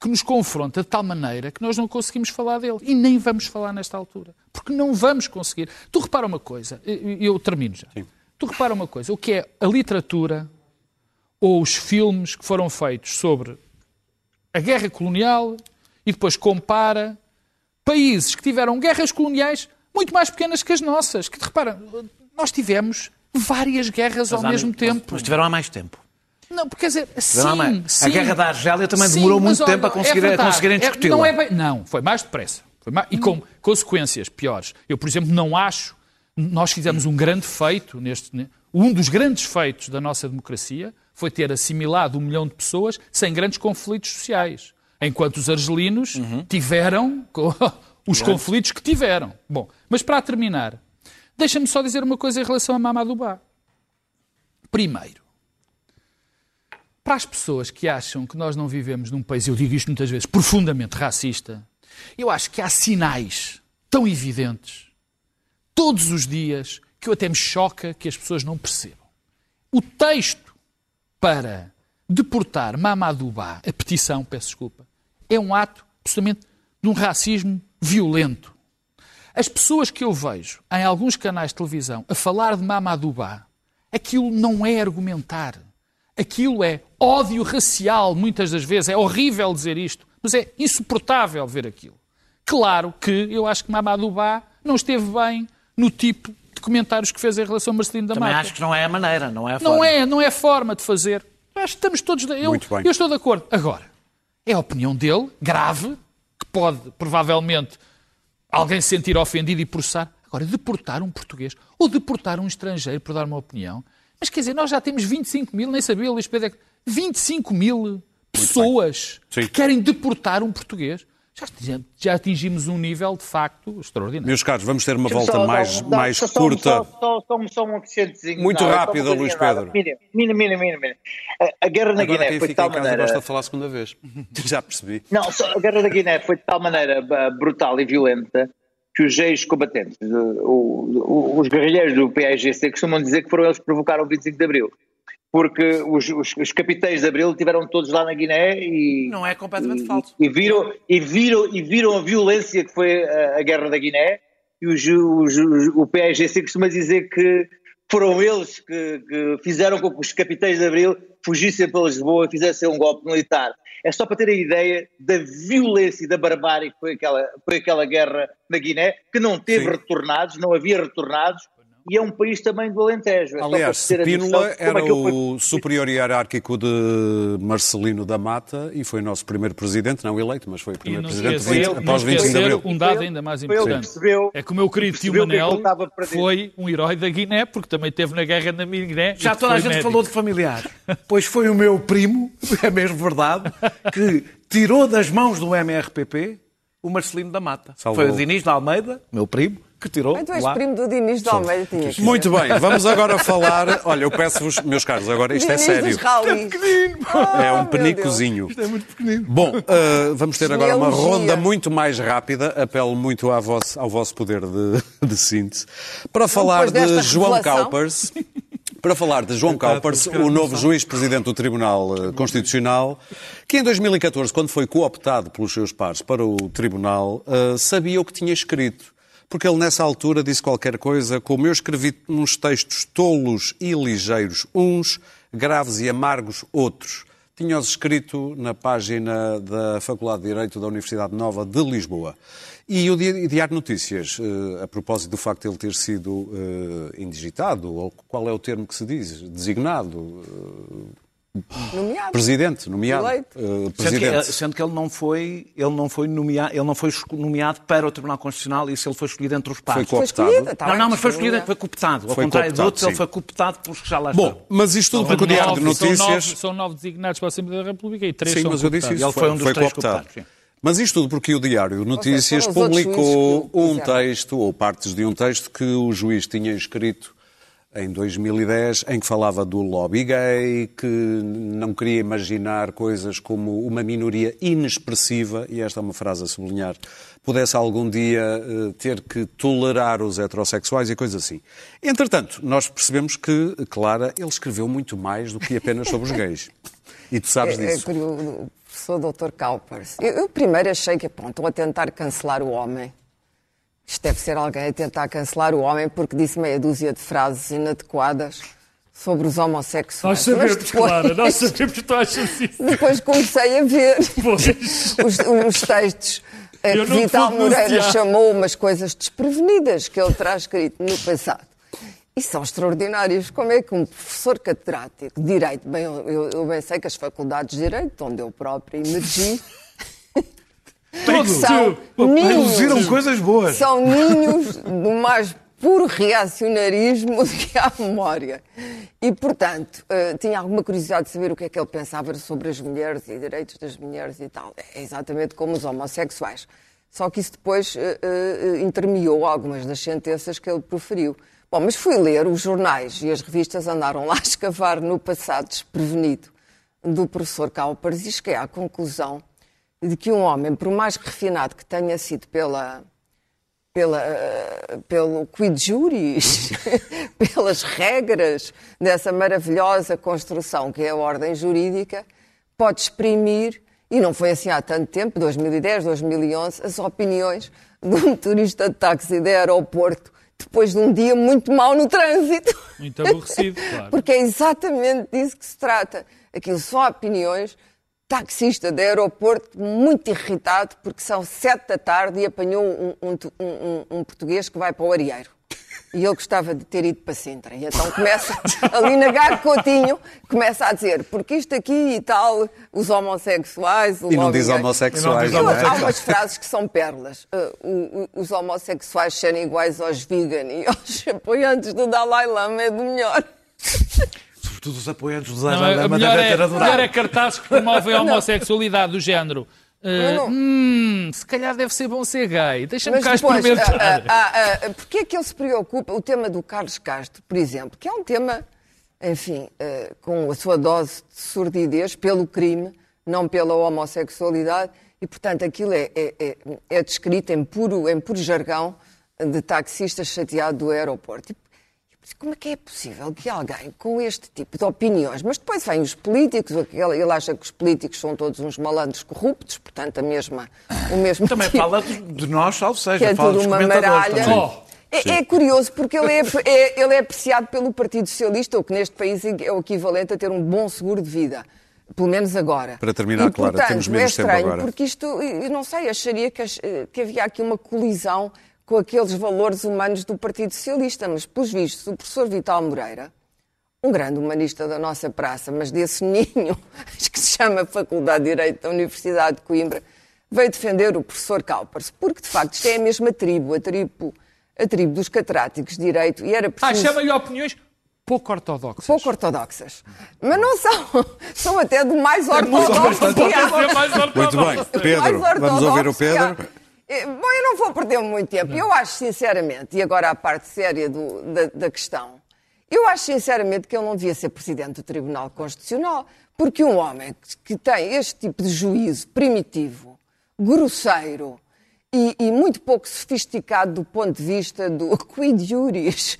que nos confronta de tal maneira que nós não conseguimos falar dele. E nem vamos falar nesta altura. Porque não vamos conseguir. Tu repara uma coisa, eu, eu termino já. Sim. Tu repara uma coisa, o que é a literatura, ou os filmes que foram feitos sobre a guerra colonial e depois compara países que tiveram guerras coloniais muito mais pequenas que as nossas. Que, repara, nós tivemos várias guerras mas ao mesmo tempo. Mas tiveram há mais tempo. Não, porque quer dizer, sim, sim, A guerra da Argélia também sim, demorou muito tempo a, conseguir, é a conseguirem discuti-la. É, não, é bem, não, foi mais depressa. Foi mais, e com consequências piores. Eu, por exemplo, não acho... Nós fizemos um grande feito, neste, um dos grandes feitos da nossa democracia foi ter assimilado um milhão de pessoas sem grandes conflitos sociais. Enquanto os argelinos uhum. tiveram os conflitos que tiveram. Bom, mas para terminar, deixa-me só dizer uma coisa em relação a Mamadubá. Primeiro, para as pessoas que acham que nós não vivemos num país, eu digo isto muitas vezes, profundamente racista, eu acho que há sinais tão evidentes, todos os dias, que eu até me choca que as pessoas não percebam. O texto para deportar Mamadou Ba, a petição, peço desculpa, é um ato absolutamente de um racismo violento. As pessoas que eu vejo em alguns canais de televisão a falar de Mamadouba, aquilo não é argumentar. Aquilo é ódio racial, muitas das vezes. É horrível dizer isto, mas é insuportável ver aquilo. Claro que eu acho que Mamadouba não esteve bem no tipo comentários que fez em relação a Marcelino da Também Mata. acho que não é a maneira, não é a Não forma. é, não é a forma de fazer. Acho que estamos todos. Eu, Muito bem. eu estou de acordo. Agora, é a opinião dele, grave, que pode, provavelmente, alguém se sentir ofendido e processar. Agora, deportar um português ou deportar um estrangeiro por dar uma opinião. Mas quer dizer, nós já temos 25 mil, nem sabia, Luís Pedro, é que 25 mil pessoas que querem deportar um português. Já, já atingimos um nível, de facto, extraordinário. Meus caros, vamos ter uma volta só mais, mais só- curta. Só, só, só, só um acrescentezinho. Muito Não, uma rápida, Luís. Pedro. Mira, mira, mira, mira. A, guerra na Agora Guiné quem foi de tal casa maneira. gosta de falar a segunda vez. Já percebi. Não, só a guerra da Guiné foi de tal maneira brutal e violenta que os ex-combatentes, os guerrilheiros do PAIGC costumam dizer que foram eles que provocaram o 25 de Abril. Porque os, os, os capitães de Abril estiveram todos lá na Guiné e. Não é completamente e, falso. E viram, e, viram, e viram a violência que foi a, a guerra da Guiné e os, os, os- o PAIGC costuma dizer que foram eles que, que fizeram com que os capitães de Abril fugissem para Lisboa e fizessem um golpe militar. É só para ter a ideia da violência e da barbárie que foi aquela, foi aquela guerra na Guiné, que não teve Sim. retornados, não havia retornados, e é um país também do Alentejo. É Aliás, para ter a noção Spínola de como era foi- o superior hierárquico de Marcelino da Mata e foi nosso primeiro presidente, não eleito, mas foi o primeiro presidente esquecer, 20, não após 25 de Abril. um dado ainda mais que importante. percebeu- É que o meu querido tio que é que Manel perder. foi um herói da Guiné, porque também esteve na guerra na Guiné. Já toda a gente médico. falou de familiar. Pois foi o meu primo, é mesmo verdade, que tirou das mãos do MRPP o Marcelino da Mata. Salvou. Foi o Diniz da Almeida, meu primo, que tirou Mas tu és lá. primo do Diniz de Almeida, tinha que Muito bem, vamos agora falar. Olha, eu peço-vos, meus caros, agora isto é Diniz sério. dos rallies. É um penicozinho. Isto é muito pequenino. Bom, uh, vamos ter agora uma ronda muito mais rápida. Apelo muito à vosso- ao vosso poder de, de síntese. Para falar de João revelação. Caupers. Para falar de João Caupers, o novo juiz-presidente do Tribunal eh, Constitucional, que em 2014, quando foi cooptado pelos seus pares para o Tribunal, eh, sabia o que tinha escrito. Porque ele, nessa altura, disse qualquer coisa como eu escrevi uns textos tolos e ligeiros uns, graves e amargos outros. Tinha-os escrito na página da Faculdade de Direito da Universidade Nova de Lisboa. E o Di- Diário Notícias, eh, a propósito do facto de ele ter sido eh, indigitado, ou qual é o termo que se diz? Designado, eh, Nomeado. presidente, nomeado. Eleito. eh, Sendo que, presidente. sendo que ele não foi, ele não foi nomeado, ele não foi nomeado para o Tribunal Constitucional e se ele foi escolhido entre os Foi pares. Foi cooptado. tá não, não, mas foi escolhido, foi cooptado. Ao Foi contrário de cooptado, outros, ele foi cooptado pelos que já lá estão. Bom, mas isto tudo São porque o Diário de nove- são Notícias... nove- São nove designados para a Assembleia da República e três Sim, são mas eu disse isso. Ele foi um dos três cooptado. cooptados, sim. Mas isto tudo porque o Diário de Notícias publicou que um texto, ou partes de um texto, que o juiz tinha escrito em 2010, em que falava do lobby gay, que não queria imaginar coisas como uma minoria inexpressiva, e esta é uma frase a sublinhar, pudesse algum dia eh, ter que tolerar os heterossexuais e coisas assim. Entretanto, nós percebemos que, Clara, ele escreveu muito mais do que apenas sobre os gays. E tu sabes É, é, disso. curioso, o professor Dr. Kaupers. Eu, eu primeiro achei que pronto, estão a tentar cancelar o homem. Isto deve ser alguém a tentar cancelar o homem porque disse meia dúzia de frases inadequadas sobre os homossexuais. Nós sabemos, depois- Clara, nós sabemos que tu achas isso. Depois comecei a ver Pois. os, os textos Eu que Vital Moreira chamou umas coisas desprevenidas que ele terá escrito no passado. E são extraordinários. Como é que um professor catedrático de Direito, bem, eu, eu bem sei que as faculdades de Direito, onde eu próprio emergi, são Produziram ninhos, coisas boas. são ninhos do mais puro reacionarismo do que há memória. E, portanto, eh, tinha alguma curiosidade de saber o que é que ele pensava sobre as mulheres e direitos das mulheres e tal. É exatamente como os homossexuais. Só que isso depois eh, eh, intermeou algumas das sentenças que ele proferiu. Bom, mas fui ler, os jornais e as revistas andaram lá a escavar no passado desprevenido do professor Caupers e cheguei à conclusão de que um homem, por mais refinado que tenha sido pela, pela, eh, pelo quid juris, pelas regras dessa maravilhosa construção que é a ordem jurídica, pode exprimir e não foi assim há tanto tempo, 2010, 2011, as opiniões de um motorista de táxi de aeroporto depois de um dia muito mau no trânsito. Muito aborrecido, claro. Porque é exatamente disso que se trata. Aquilo são opiniões. Taxista de aeroporto muito irritado porque são sete da tarde e apanhou um, um, um, um português que vai para o Arieiro e ele gostava de ter ido para Sintra. E então começa, ali na Gago Coutinho, começa a dizer, porque isto aqui e tal, os homossexuais... e não diz homossexuais. Não diz Há umas frases que são perlas. Uh, os homossexuais serem iguais aos vegan e aos apoiantes do Dalai Lama é do melhor. Sobretudo os apoiantes do Dalai Lama devem ter adorado. melhor é cartazes que promovem a homossexualidade do género. Uh, hum, se calhar deve ser bom ser gay. Deixa-me cá depois, experimentar. Uh, uh, uh, Porquê é que ele se preocupa? O tema do Carlos Castro, por exemplo, que é um tema, enfim, uh, com a sua dose de sordidez pelo crime, não pela homossexualidade, e, portanto, aquilo é, é, é, é descrito em puro, em puro jargão de taxista chateado do aeroporto. E como é que é possível que alguém com este tipo de opiniões, mas depois vêm os políticos, ele acha que os políticos são todos uns malandros corruptos, portanto a mesma, o mesmo Também tipo, fala de nós, salvo seja, que é fala tudo uma maralha. É, é, curioso porque ele é, é, ele é apreciado pelo Partido Socialista, o que neste país é o equivalente a ter um bom seguro de vida. Pelo menos agora. Para terminar, e, portanto, temos menos é estranho, tempo agora. Porque isto, eu não sei, acharia que, que havia aqui uma colisão com aqueles valores humanos do Partido Socialista, mas, pelos vistos, o professor Vital Moreira, um grande humanista da nossa praça, mas desse ninho, que se chama Faculdade de Direito da Universidade de Coimbra, veio defender o professor Calpers, porque, de facto, isto é a mesma tribo, a tribo, a tribo dos catráticos de Direito, e era preciso... Ah, chama-lhe opiniões pouco ortodoxas. Pouco ortodoxas. Mas não são. São até do mais ortodoxo que há. Muito bem. Pedro, vamos ouvir o Pedro. Eh, bom, eu não vou perder muito tempo. Não. Eu acho sinceramente, e agora a parte séria do, da, da, questão, eu acho sinceramente que ele não devia ser presidente do Tribunal Constitucional, porque um homem que tem este tipo de juízo primitivo, grosseiro e, e muito pouco sofisticado do ponto de vista do quid juris,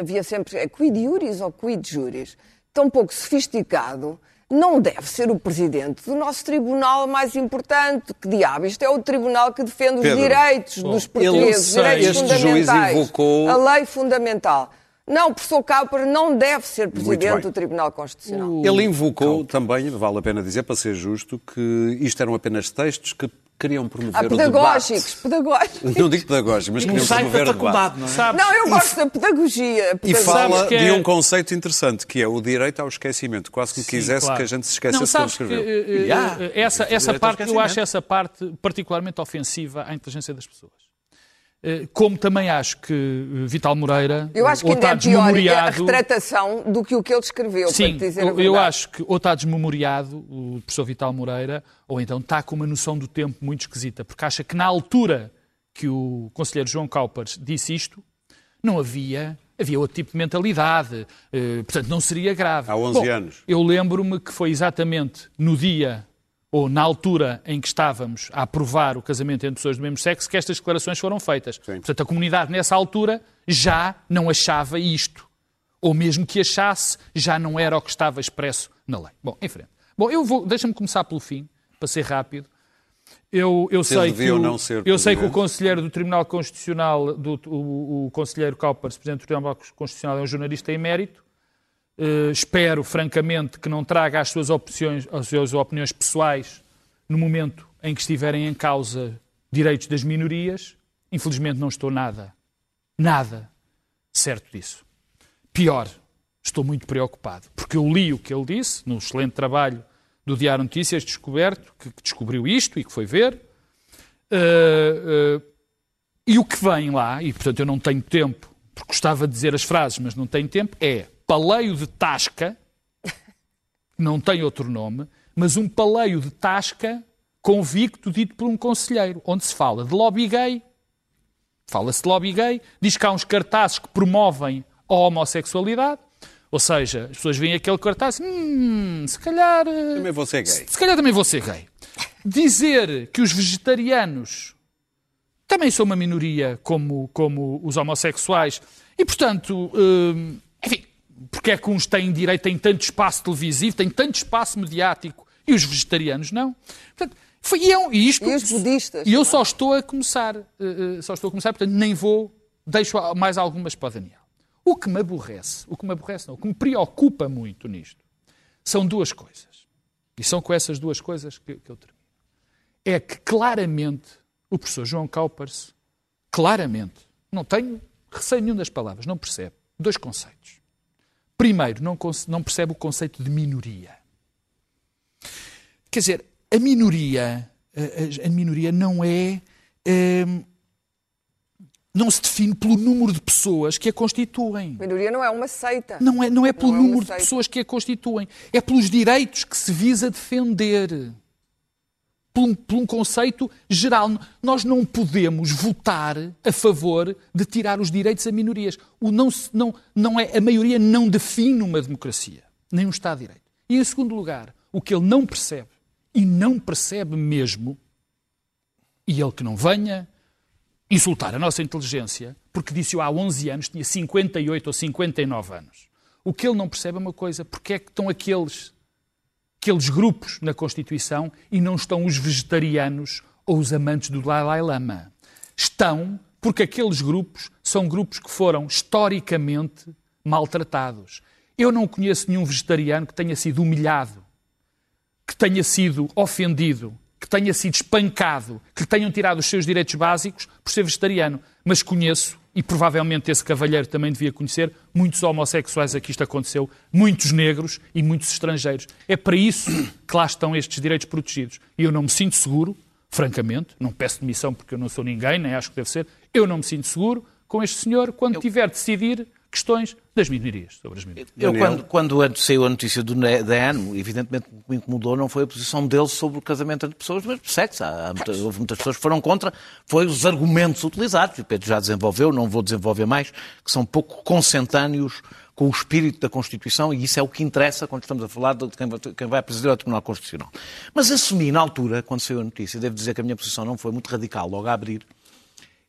havia sempre é quid juris ou quid juris, tão pouco sofisticado não deve ser o presidente do nosso tribunal mais importante. Que diabo? Isto é o tribunal que defende Pedro, os direitos bom, dos portugueses, direitos fundamentais, invocou... a lei fundamental. Não, o professor Cowper não deve ser presidente do Tribunal Constitucional. Ele invocou também, vale a pena dizer, para ser justo, que isto eram apenas textos que queriam promover ah, pedagógicos, o debate. pedagógicos. Não digo pedagógicos, mas queriam promover o debate. Não, é? não, eu gosto da pedagogia. E fala de é... um conceito interessante, que é o direito ao esquecimento. Quase que Sim, quisesse claro. que a gente se esquecesse não, sabes que, uh, yeah, essa, essa parte, eu acho essa parte particularmente ofensiva à inteligência das pessoas. Eh, como também acho que eh, Vital Moreira. Eu acho que ainda é pior a retratação do que o que ele escreveu, Sim, para dizer eu, eu acho que ou está desmemoriado o professor Vital Moreira, ou então está com uma noção do tempo muito esquisita, porque acha que na altura que o conselheiro João Caupers disse isto, não havia havia outro tipo de mentalidade, eh, portanto não seria grave. Há 11 Bom, anos. Eu lembro-me que foi exatamente no dia ou na altura em que estávamos a aprovar o casamento entre pessoas do mesmo sexo, que estas declarações foram feitas. Sim. Portanto, a comunidade nessa altura já não achava isto. Ou mesmo que achasse, já não era o que estava expresso na lei. Bom, em frente. Bom, eu vou, deixa-me começar pelo fim, para ser rápido. Eu, eu sei, que o, eu sei que o Conselheiro do Tribunal Constitucional, do, o, o Conselheiro Calpers, Presidente do Tribunal Constitucional, é um jornalista emérito. Uh, espero, francamente, que não traga as suas, opções, as suas opiniões pessoais no momento em que estiverem em causa direitos das minorias. Infelizmente, não estou nada, nada certo disso. Pior, estou muito preocupado, porque eu li o que ele disse no excelente trabalho do Diário Notícias Descoberto, que, descobriu isto e que foi ver. Uh, uh, e o que vem lá, e portanto eu não tenho tempo, porque gostava de dizer as frases, mas não tenho tempo, é paleio de tasca, não tem outro nome, mas um paleio de tasca convicto dito por um conselheiro, onde se fala de lobby gay, fala-se de lobby gay, diz que há uns cartazes que promovem a homossexualidade, ou seja, as pessoas veem aquele cartaz, hum, se calhar... Eh, também vou ser gay. Se, se calhar também vou ser gay. Dizer que os vegetarianos também são uma minoria como, como os homossexuais e, portanto, hum, porque é que uns têm direito, têm tanto espaço televisivo, têm tanto espaço mediático E os vegetarianos não. Portanto, foi, e, é e isto, E os budistas? E eu só estou a começar, uh, só estou a começar, portanto, nem vou, deixo mais algumas para o Daniel. O que me aborrece, o que me aborrece não, o que me preocupa muito nisto, são duas coisas. E são com essas duas coisas que, que eu termino. É que claramente o professor João Kaupers, claramente, não tenho receio nenhum das palavras, não percebe dois conceitos. Primeiro, não, não percebe o conceito de minoria. Quer dizer, a minoria, a, a minoria não é. Hum, não se define pelo número de pessoas que a constituem. A minoria não é uma seita. Não é, não é pelo Não é número de seita. pessoas que a constituem. É pelos direitos que se visa defender. Por um, por um conceito geral. Nós não podemos votar a favor de tirar os direitos a minorias. O não, não, não é, a maioria não define uma democracia, nem um Estado de Direito. E, em segundo lugar, o que ele não percebe, e não percebe mesmo, e ele que não venha insultar a nossa inteligência, porque disse eu há 11 anos, tinha 58 ou 59 anos. O que ele não percebe é uma coisa, porque é que estão aqueles, aqueles grupos na Constituição e não estão os vegetarianos ou os amantes do Dalai Lama. Estão porque aqueles grupos são grupos que foram historicamente maltratados. Eu não conheço nenhum vegetariano que tenha sido humilhado que tenha sido ofendido, que tenha sido espancado, que tenham tirado os seus direitos básicos por ser vegetariano. Mas conheço, e provavelmente esse cavalheiro também devia conhecer, muitos homossexuais a que isto aconteceu, muitos negros e muitos estrangeiros. É para isso que lá estão estes direitos protegidos. E eu não me sinto seguro, francamente, não peço demissão porque eu não sou ninguém, nem acho que deve ser, eu não me sinto seguro com este senhor quando tiver de decidir questões das minorias, sobre as minorias. Eu, quando, quando saiu a notícia do da ANO, evidentemente o que me incomodou não foi a posição deles sobre o casamento entre pessoas, mas sexo. Há, há muita- houve muitas pessoas que foram contra, foi os argumentos utilizados, e o Pedro já desenvolveu, não vou desenvolver mais, que são pouco consentâneos com o espírito da Constituição, e isso é o que interessa quando estamos a falar de quem vai, quem vai presidir ao Tribunal Constitucional. Mas assumi na altura, quando saiu a notícia, devo dizer que a minha posição não foi muito radical logo a abrir,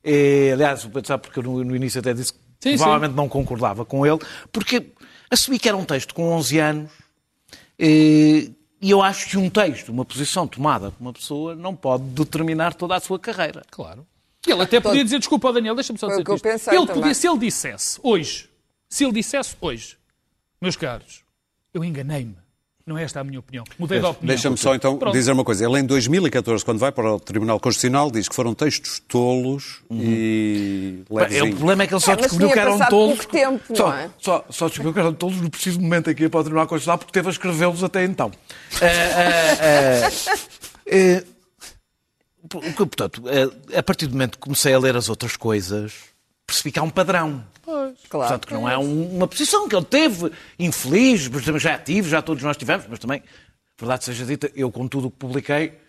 e, aliás, o Pedro sabe porque eu no, no início até disse que Sim, provavelmente não concordava com ele, porque assumi que era um texto com 11 anos e, e eu acho que um texto, uma posição tomada por uma pessoa, não pode determinar toda a sua carreira. Claro. Ele até podia dizer, desculpa, Daniel, deixa-me só dizer isto. Ele também. podia, se ele dissesse hoje, se ele dissesse hoje, meus caros, eu enganei-me. Não é esta a minha opinião. Mudei de opinião. Deixa-me só então Pronto. dizer uma coisa. Ele em 2014, quando vai para o Tribunal Constitucional, diz que foram textos tolos e Bem, O problema é que ele só É, descobriu que eram tolos. pouco tempo, não só, é? só, só descobriu que eram tolos no preciso momento em que ia para o Tribunal Constitucional, porque teve a escrevê-los até então. Eh, o que, portanto, eh, a partir do momento que comecei a ler as outras coisas, percebi que há um padrão. Claro. Portanto, que não é um- uma posição que ele teve, infeliz, já tive, já todos nós tivemos, mas também, verdade seja dita, eu com tudo o que publiquei,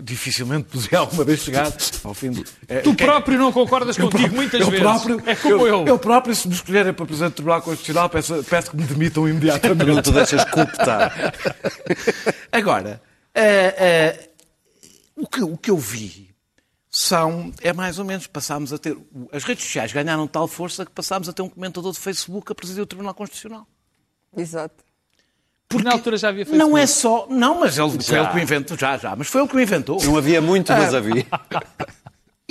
dificilmente podia alguma vez chegar ao fim do... é, Tu quem- próprio não concordas eu contigo próprio- muitas eu vezes. Próprio, é como eu. eu. próprio, se me escolherem para Presidente do Tribunal Constitucional, peço, peço que me demitam imediatamente. Não te deixas cooptar. Agora, eh, eh, o, que, o que eu vi são, é mais ou menos, passámos a ter, as redes sociais ganharam tal força que passámos a ter um comentador de Facebook a presidir o Tribunal Constitucional. Exato. Porque na altura já havia feito Não é só, não, mas ele, foi ele que o inventou, já, já, mas foi ele que o inventou. Não havia muito, mas havia.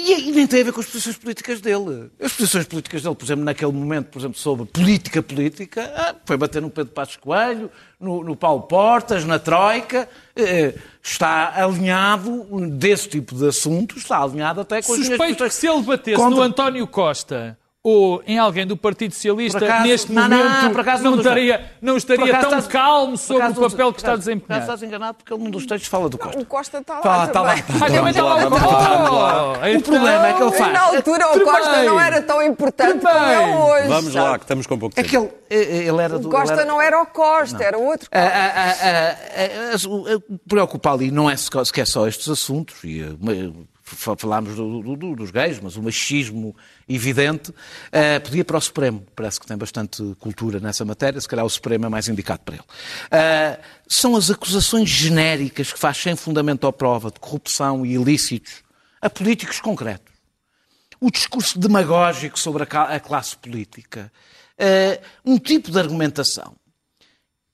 E, e nem tem a ver com as posições políticas dele. As posições políticas dele, por exemplo, naquele momento, por exemplo, sobre política política, ah, foi bater no Pedro Passos Coelho, no, no Paulo Portas, na Troika, eh, está alinhado desse tipo de assuntos, está alinhado até com as Suspeito que se ele batesse contra- no António Costa ou em alguém do Partido Socialista, acaso- neste não, não, momento por acaso não, não estaria, não estaria acaso tão estás- calmo sobre acaso o papel não- que está a acaso desempenhar. Estás enganado porque ele num dos textos fala do Costa. O Costa está lá Tá, lá, está lá o problema é que ele faz. na altura o Costa não era tão importante como é hoje. Vamos lá, que estamos com pouco É tempo. que ele, ele era do. O Costa ele era- não era o Costa, era outro Costa. preocupa ali não é sequer só estes assuntos, e eh, falámos do- do- do- dos gays, mas o machismo evidente ah, podia ir para o Supremo. Parece que tem bastante cultura nessa matéria, se calhar o Supremo é mais indicado para ele. Ah, são as acusações genéricas que faz sem fundamento ou prova de corrupção e ilícitos a políticos concretos o discurso demagógico sobre a a classe política, eh, um tipo de argumentação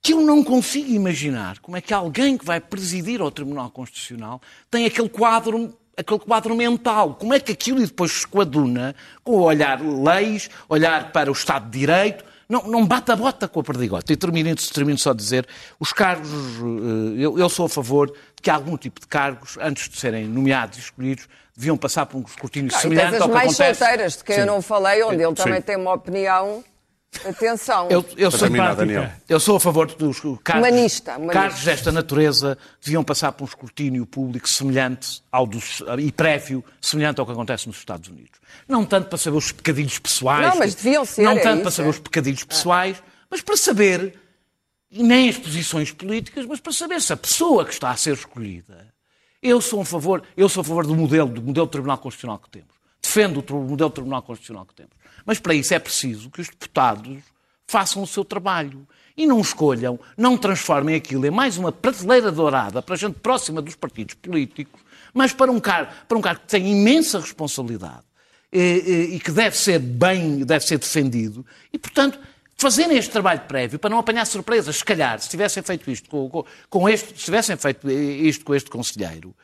que eu não consigo imaginar como é que alguém que vai presidir ao Tribunal Constitucional tem aquele quadro, aquele quadro mental. Como é que aquilo depois se coaduna com o olhar leis, olhar para o Estado de Direito, não, não bate a bota com a perdigota. E termino, termino só a dizer, os cargos, eh, eu, eu sou a favor de que algum tipo de cargos, antes de serem nomeados e escolhidos, deviam passar por um escrutínio Ah, e semelhante as ao que mais acontece. solteiras, de quem eu Sim. não falei, onde ele Sim. também tem uma opinião. Atenção. Eu, eu sou, terminar, Daniel. eu sou a favor dos cargos, Humanista, humanista. cargos desta natureza deviam passar por um escrutínio público semelhante ao dos, e prévio, semelhante ao que acontece nos Estados Unidos. Não tanto para saber os pecadilhos pessoais. Não, mas deviam ser, Não é tanto isso, para saber é. os pecadilhos pessoais, mas para saber, e nem as posições políticas, mas para saber se a pessoa que está a ser escolhida. Eu sou a favor, eu sou a favor do modelo, do modelo de Tribunal Constitucional que temos. Defendo o modelo de Tribunal Constitucional que temos. Mas para isso é preciso que os deputados façam o seu trabalho e não escolham, não transformem aquilo em mais uma prateleira dourada para gente próxima dos partidos políticos, mas para um cargo, para um cargo que tem imensa responsabilidade eh, eh, e que deve ser bem, deve ser defendido e, portanto, fazerem este trabalho prévio para não apanhar surpresas. Se calhar, se tivessem feito isto com, com- com este, se tivessem feito isto com este conselheiro,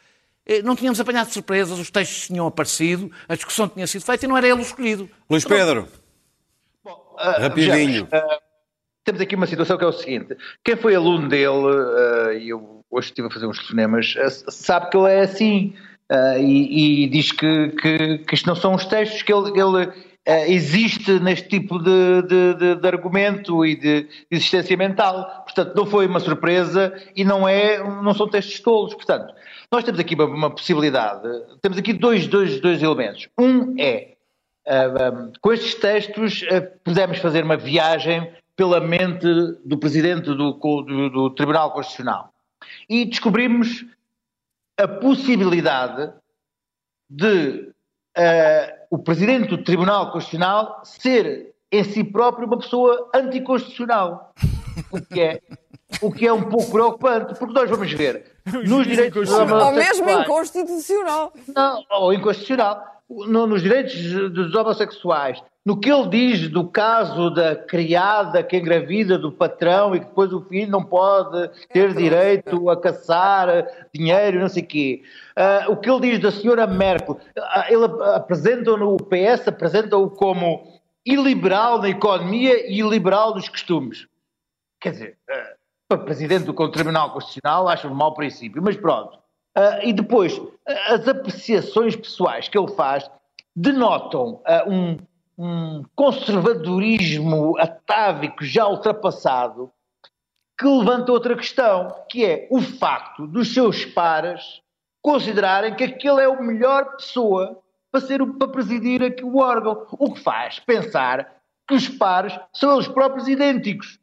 não tínhamos apanhado surpresas, os textos tinham aparecido, a discussão tinha sido feita e não era ele o escolhido. Luís Pedro, Ah, rapidinho. vejamos, ah, temos aqui uma situação que é o seguinte: quem foi aluno dele, ah, e eu hoje estive a fazer uns telefonemas, sabe que ele é assim. e, e diz que, que, que isto não são os textos, que ele, ele, ah, existe neste tipo de, de, de- de argumento e de existência mental. Portanto, não foi uma surpresa e não, é, não são textos tolos. Portanto, nós temos aqui uma, uma possibilidade, temos aqui dois, dois, dois elementos. Um é Uh, um, com estes textos uh, pudemos fazer uma viagem pela mente do Presidente do, do- do Tribunal Constitucional e descobrimos a possibilidade de uh, o Presidente do Tribunal Constitucional ser em si próprio uma pessoa anticonstitucional, o que é, o que é um pouco preocupante, porque nós vamos ver nos direitos dos Ou mesmo inconstitucional. não, ou inconstitucional. No- nos direitos dos homossexuais, no que ele diz do caso da criada que engravida do patrão e que depois o filho não pode ter direito a caçar dinheiro, não sei o quê. Ah, o que ele diz da senhora Merkel, ah, ele ap- apresenta-o, o PS apresenta-o como iliberal na economia e iliberal nos costumes. Quer dizer, eh, para presidente do Tribunal Constitucional acho um mau princípio, mas pronto. Ah, e depois, as apreciações pessoais que ele faz denotam ah, um, um conservadorismo atávico já ultrapassado que levanta outra questão, que é o facto dos seus pares considerarem que aquele é o melhor pessoa para, ser, para presidir aqui o órgão. O que faz pensar que os pares são eles próprios idênticos.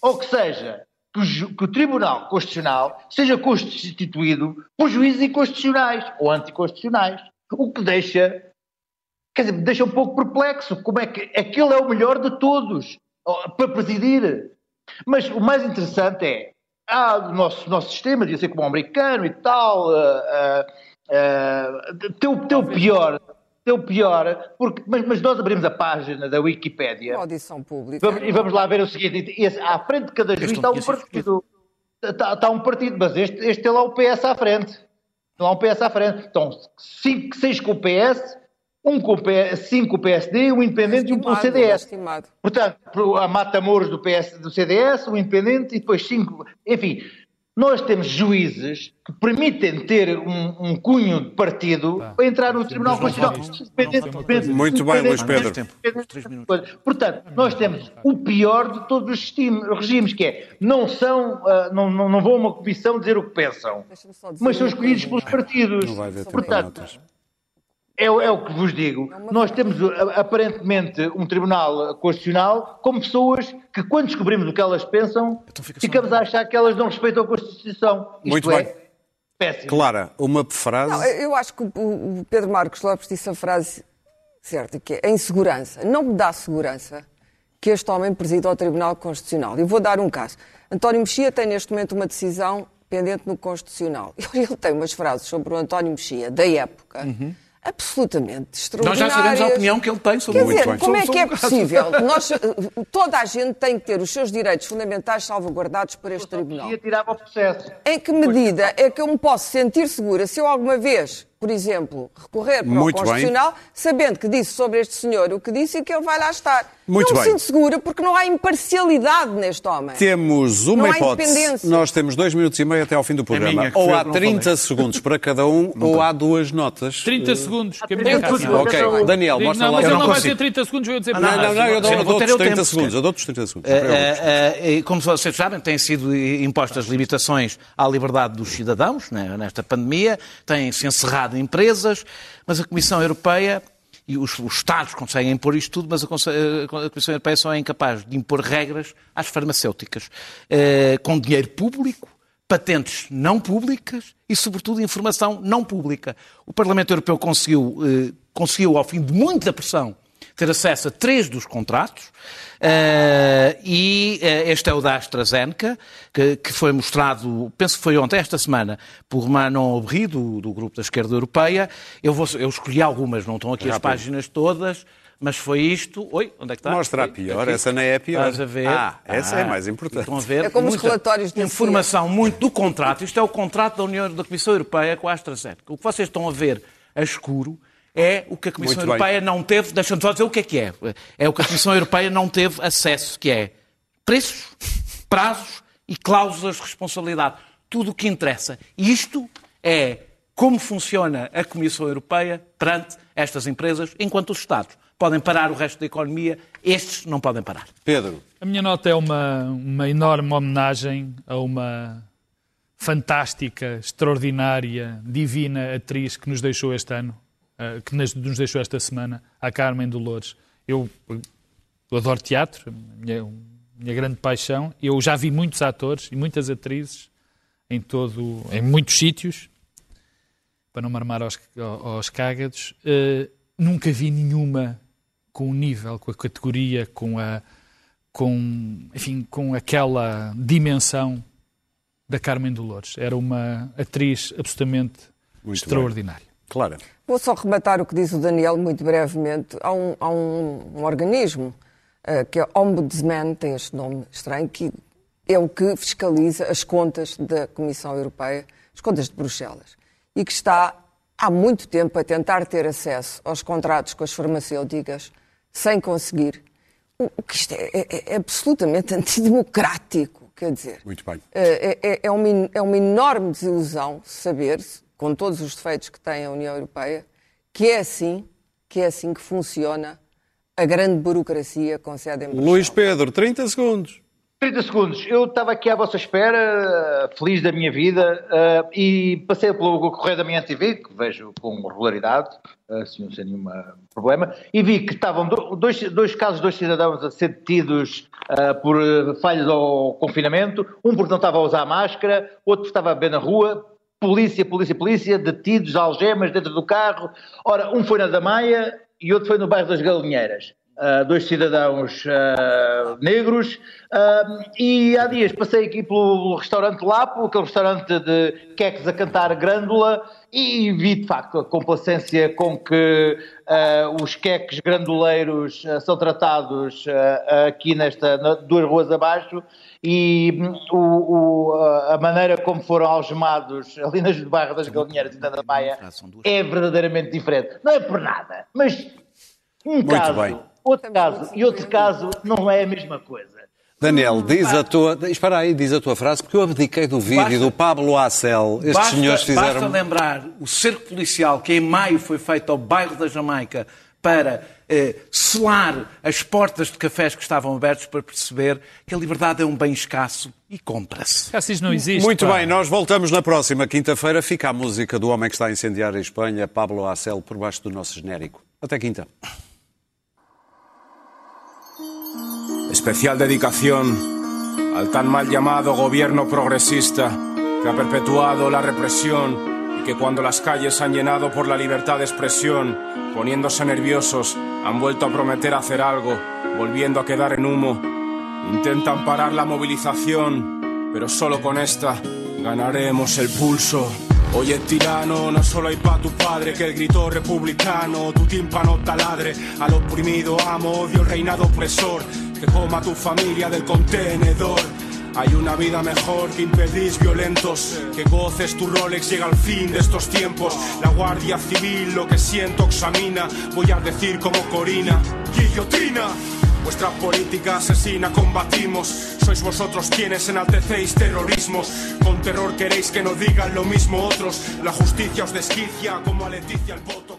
Ou que seja, que o, que o Tribunal Constitucional seja constituído por juízes inconstitucionais ou anticonstitucionais. O que deixa, quer dizer, me deixa um pouco perplexo. Como é que aquele é o melhor de todos para presidir? Mas o mais interessante é, ah, o nosso, nosso sistema devia ser como o americano e tal, ah, teu, teu pior, teu pior, porque, mas, mas nós abrimos a página da Wikipédia Uma audição pública. Vamos- e vamos lá ver o seguinte: esse- à frente de cada juiz está um partido. Está, está um partido, mas este, este tem lá o PS à frente. Tem lá um PS à frente. Então, cinco, seis com o PS, um com o PS, cinco com o PSD, um independente e um com o Estimado, CDS. estimado. Portanto, a Mata-Mouros do, PS, do CDS, um independente e depois cinco. Enfim, nós temos juízes que permitem ter um, um cunho de partido para entrar no Tribunal Constitucional. Muito bem, Luís Pedro. Portanto, nós temos o pior de todos os regimes, que é não são, ah, não, não, não vão a uma comissão dizer o que pensam, mas são escolhidos pelos partidos. Não vai haver tempo para Portanto. É, o- é o que vos digo. Nós temos a- aparentemente um tribunal constitucional com pessoas que, quando descobrimos o que elas pensam, Então fica só- ficamos a achar que elas não respeitam a Constituição. Isto Muito é bem. péssimo. Clara, uma frase. Não, eu acho que o- Pedro Marcos Lopes disse a frase certa, que é a insegurança. Não me dá segurança que este homem presida ao Tribunal Constitucional. Eu vou dar um caso. António Mexia tem neste momento uma decisão pendente no Constitucional. Ele tem umas frases sobre o António Mexia, da época, absolutamente Nós extraordinárias. já sabemos a opinião que ele tem sobre Quer muito dizer, bem. como é que é possível? Nós, toda a gente tem que ter os seus direitos fundamentais salvaguardados por este tribunal. Tirava o processo. Em que medida é que eu me posso sentir segura se eu alguma vez, por exemplo, recorrer para Muito o Constitucional, sabendo que disse sobre este senhor o que disse e que ele vai lá estar? Muito não me bem. sinto segura porque não há imparcialidade neste homem. Temos uma Não há hipótese. independência. Nós temos dois minutos e meio até ao fim do programa. minha, que ou há que não 30 segundos para cada um, ou há duas notas. 30 segundos, que a minha 30 casa. segundos. Ok, Daniel, mostra não, lá. mas Eu ele não não vai ter 30 segundos, eu ia dizer Não, não, não, não, eu dou- vou outros o 30 tempo, segundos. se Eu dou outros 30 segundos. Eh, eh, eh, Como vocês sabem, têm sido impostas limitações à liberdade dos cidadãos né, nesta pandemia, têm-se encerrado empresas, mas a Comissão Europeia e os, os Estados conseguem impor isto tudo, mas a, a Comissão Europeia só é incapaz de impor regras às farmacêuticas, eh, com dinheiro público, patentes não públicas e, sobretudo, informação não pública. O Parlamento Europeu conseguiu, eh, conseguiu ao fim de muita pressão, ter acesso a três dos contratos eh, e eh, este é o da AstraZeneca, que, que foi mostrado, penso que foi ontem, esta semana, por Manon Aubry, do, do Grupo da Esquerda Europeia. Eu, vou, eu escolhi algumas, não estão aqui as Rápido. páginas todas, mas foi isto. Oi, onde é que está? Mostra a pior, aqui. essa não é a pior. Estás a ver? Ah, essa é a mais importante. Estão a ver? É como os relatórios da Informação muito do contrato. Isto é o contrato da União da Comissão Europeia com a AstraZeneca. O que vocês estão a ver a escuro é o que a Comissão Muito bem. Europeia não teve. Deixa-me só dizer o que é que é. É o que a Comissão Europeia não teve acesso, que é preços, prazos e cláusulas de responsabilidade. Tudo o que interessa. Isto é como funciona a Comissão Europeia perante estas empresas, enquanto os Estados podem parar o resto da economia, estes não podem parar. Pedro, A minha nota é uma, uma enorme homenagem a uma fantástica, extraordinária, divina atriz que nos deixou este ano, que nos deixou esta semana, a Carmen Dolores. Eu, eu adoro teatro, a minha, minha grande paixão. Eu já vi muitos atores e muitas atrizes em todo, em muitos sítios, para não marmar aos, aos cágados. Eh, nunca vi nenhuma com o nível, com a categoria, com a com, enfim, com aquela dimensão da Carmen Dolores. Era uma atriz absolutamente Muito extraordinária. Clara. Vou só rematar o que diz o Daniel muito brevemente. Há um, há um, um organismo eh, que é Ombudsman, tem este nome estranho, que é o que fiscaliza as contas da Comissão Europeia, as contas de Bruxelas, e que está há muito tempo a tentar ter acesso aos contratos com as farmacêuticas sem conseguir. O que isto é, é- é absolutamente antidemocrático, quer dizer. Muito bem. É, é- é uma, é uma enorme desilusão saber, com todos os defeitos que tem a União Europeia, que é assim que é assim que funciona a grande burocracia com sede em Bruxelas. Luís Pedro, 30 segundos. 30 segundos. Eu estava aqui à vossa espera, eh, feliz da minha vida, eh, e passei pelo correio da minha TV, que vejo com regularidade, eh, assim, sem nenhum problema, e vi que estavam do- dois, dois casos, dois cidadãos a ser detidos eh, por eh, falhas ao confinamento, um porque não estava a usar máscara, outro porque estava a beber na rua, polícia, polícia, polícia, detidos, algemas dentro do carro. Ora, um foi na Damaia e outro foi no bairro das Galinheiras. Uh, dois cidadãos uh, negros uh, e há dias passei aqui pelo restaurante Lapo, aquele restaurante de queques a cantar grândula e vi de facto a complacência com que os queques granduleiros são tratados aqui nesta na- duas ruas abaixo e o- o, a maneira como foram algemados ali nas bairro das Galinheiras e da Maia é verdadeiramente diferente. Não é por nada, mas um caso, bem. Outro caso e outro caso não é a mesma coisa. Daniel, diz a tua. Espera aí, diz a tua frase, porque eu abdiquei do vídeo Basta- do Pablo Acel. Estes Basta, senhores basta fizeram. lembrar o cerco policial que em maio foi feito ao bairro da Jamaica para eh, selar as portas de cafés que estavam abertos para perceber que a liberdade é um bem escasso e compra-se. Cassis não existe. Muito pá. bem, nós voltamos na próxima quinta-feira. Fica a música do homem que está a incendiar a Espanha, Pablo Acel, por baixo do nosso genérico. Até quinta. Especial dedicación al tan mal llamado gobierno progresista que ha perpetuado la represión y que cuando las calles han llenado por la libertad de expresión, poniéndose nerviosos, han vuelto a prometer hacer algo, volviendo a quedar en humo. Intentan parar la movilización, pero solo con esta ganaremos el pulso. Oye, tirano, no solo hay pa' tu padre que el grito republicano, tu tímpano taladre. Al oprimido amo, odio el reinado opresor, que coma tu familia del contenedor. Hay una vida mejor que impedís violentos, que goces tu Rolex, llega al fin de estos tiempos. La Guardia Civil lo que siento examina, voy a decir como Corina, guillotina. Vuestra política asesina combatimos. Sois vosotros quienes enaltecéis terrorismos. Con terror queréis que no digan lo mismo otros. La justicia os desquicia como a Leticia el potro.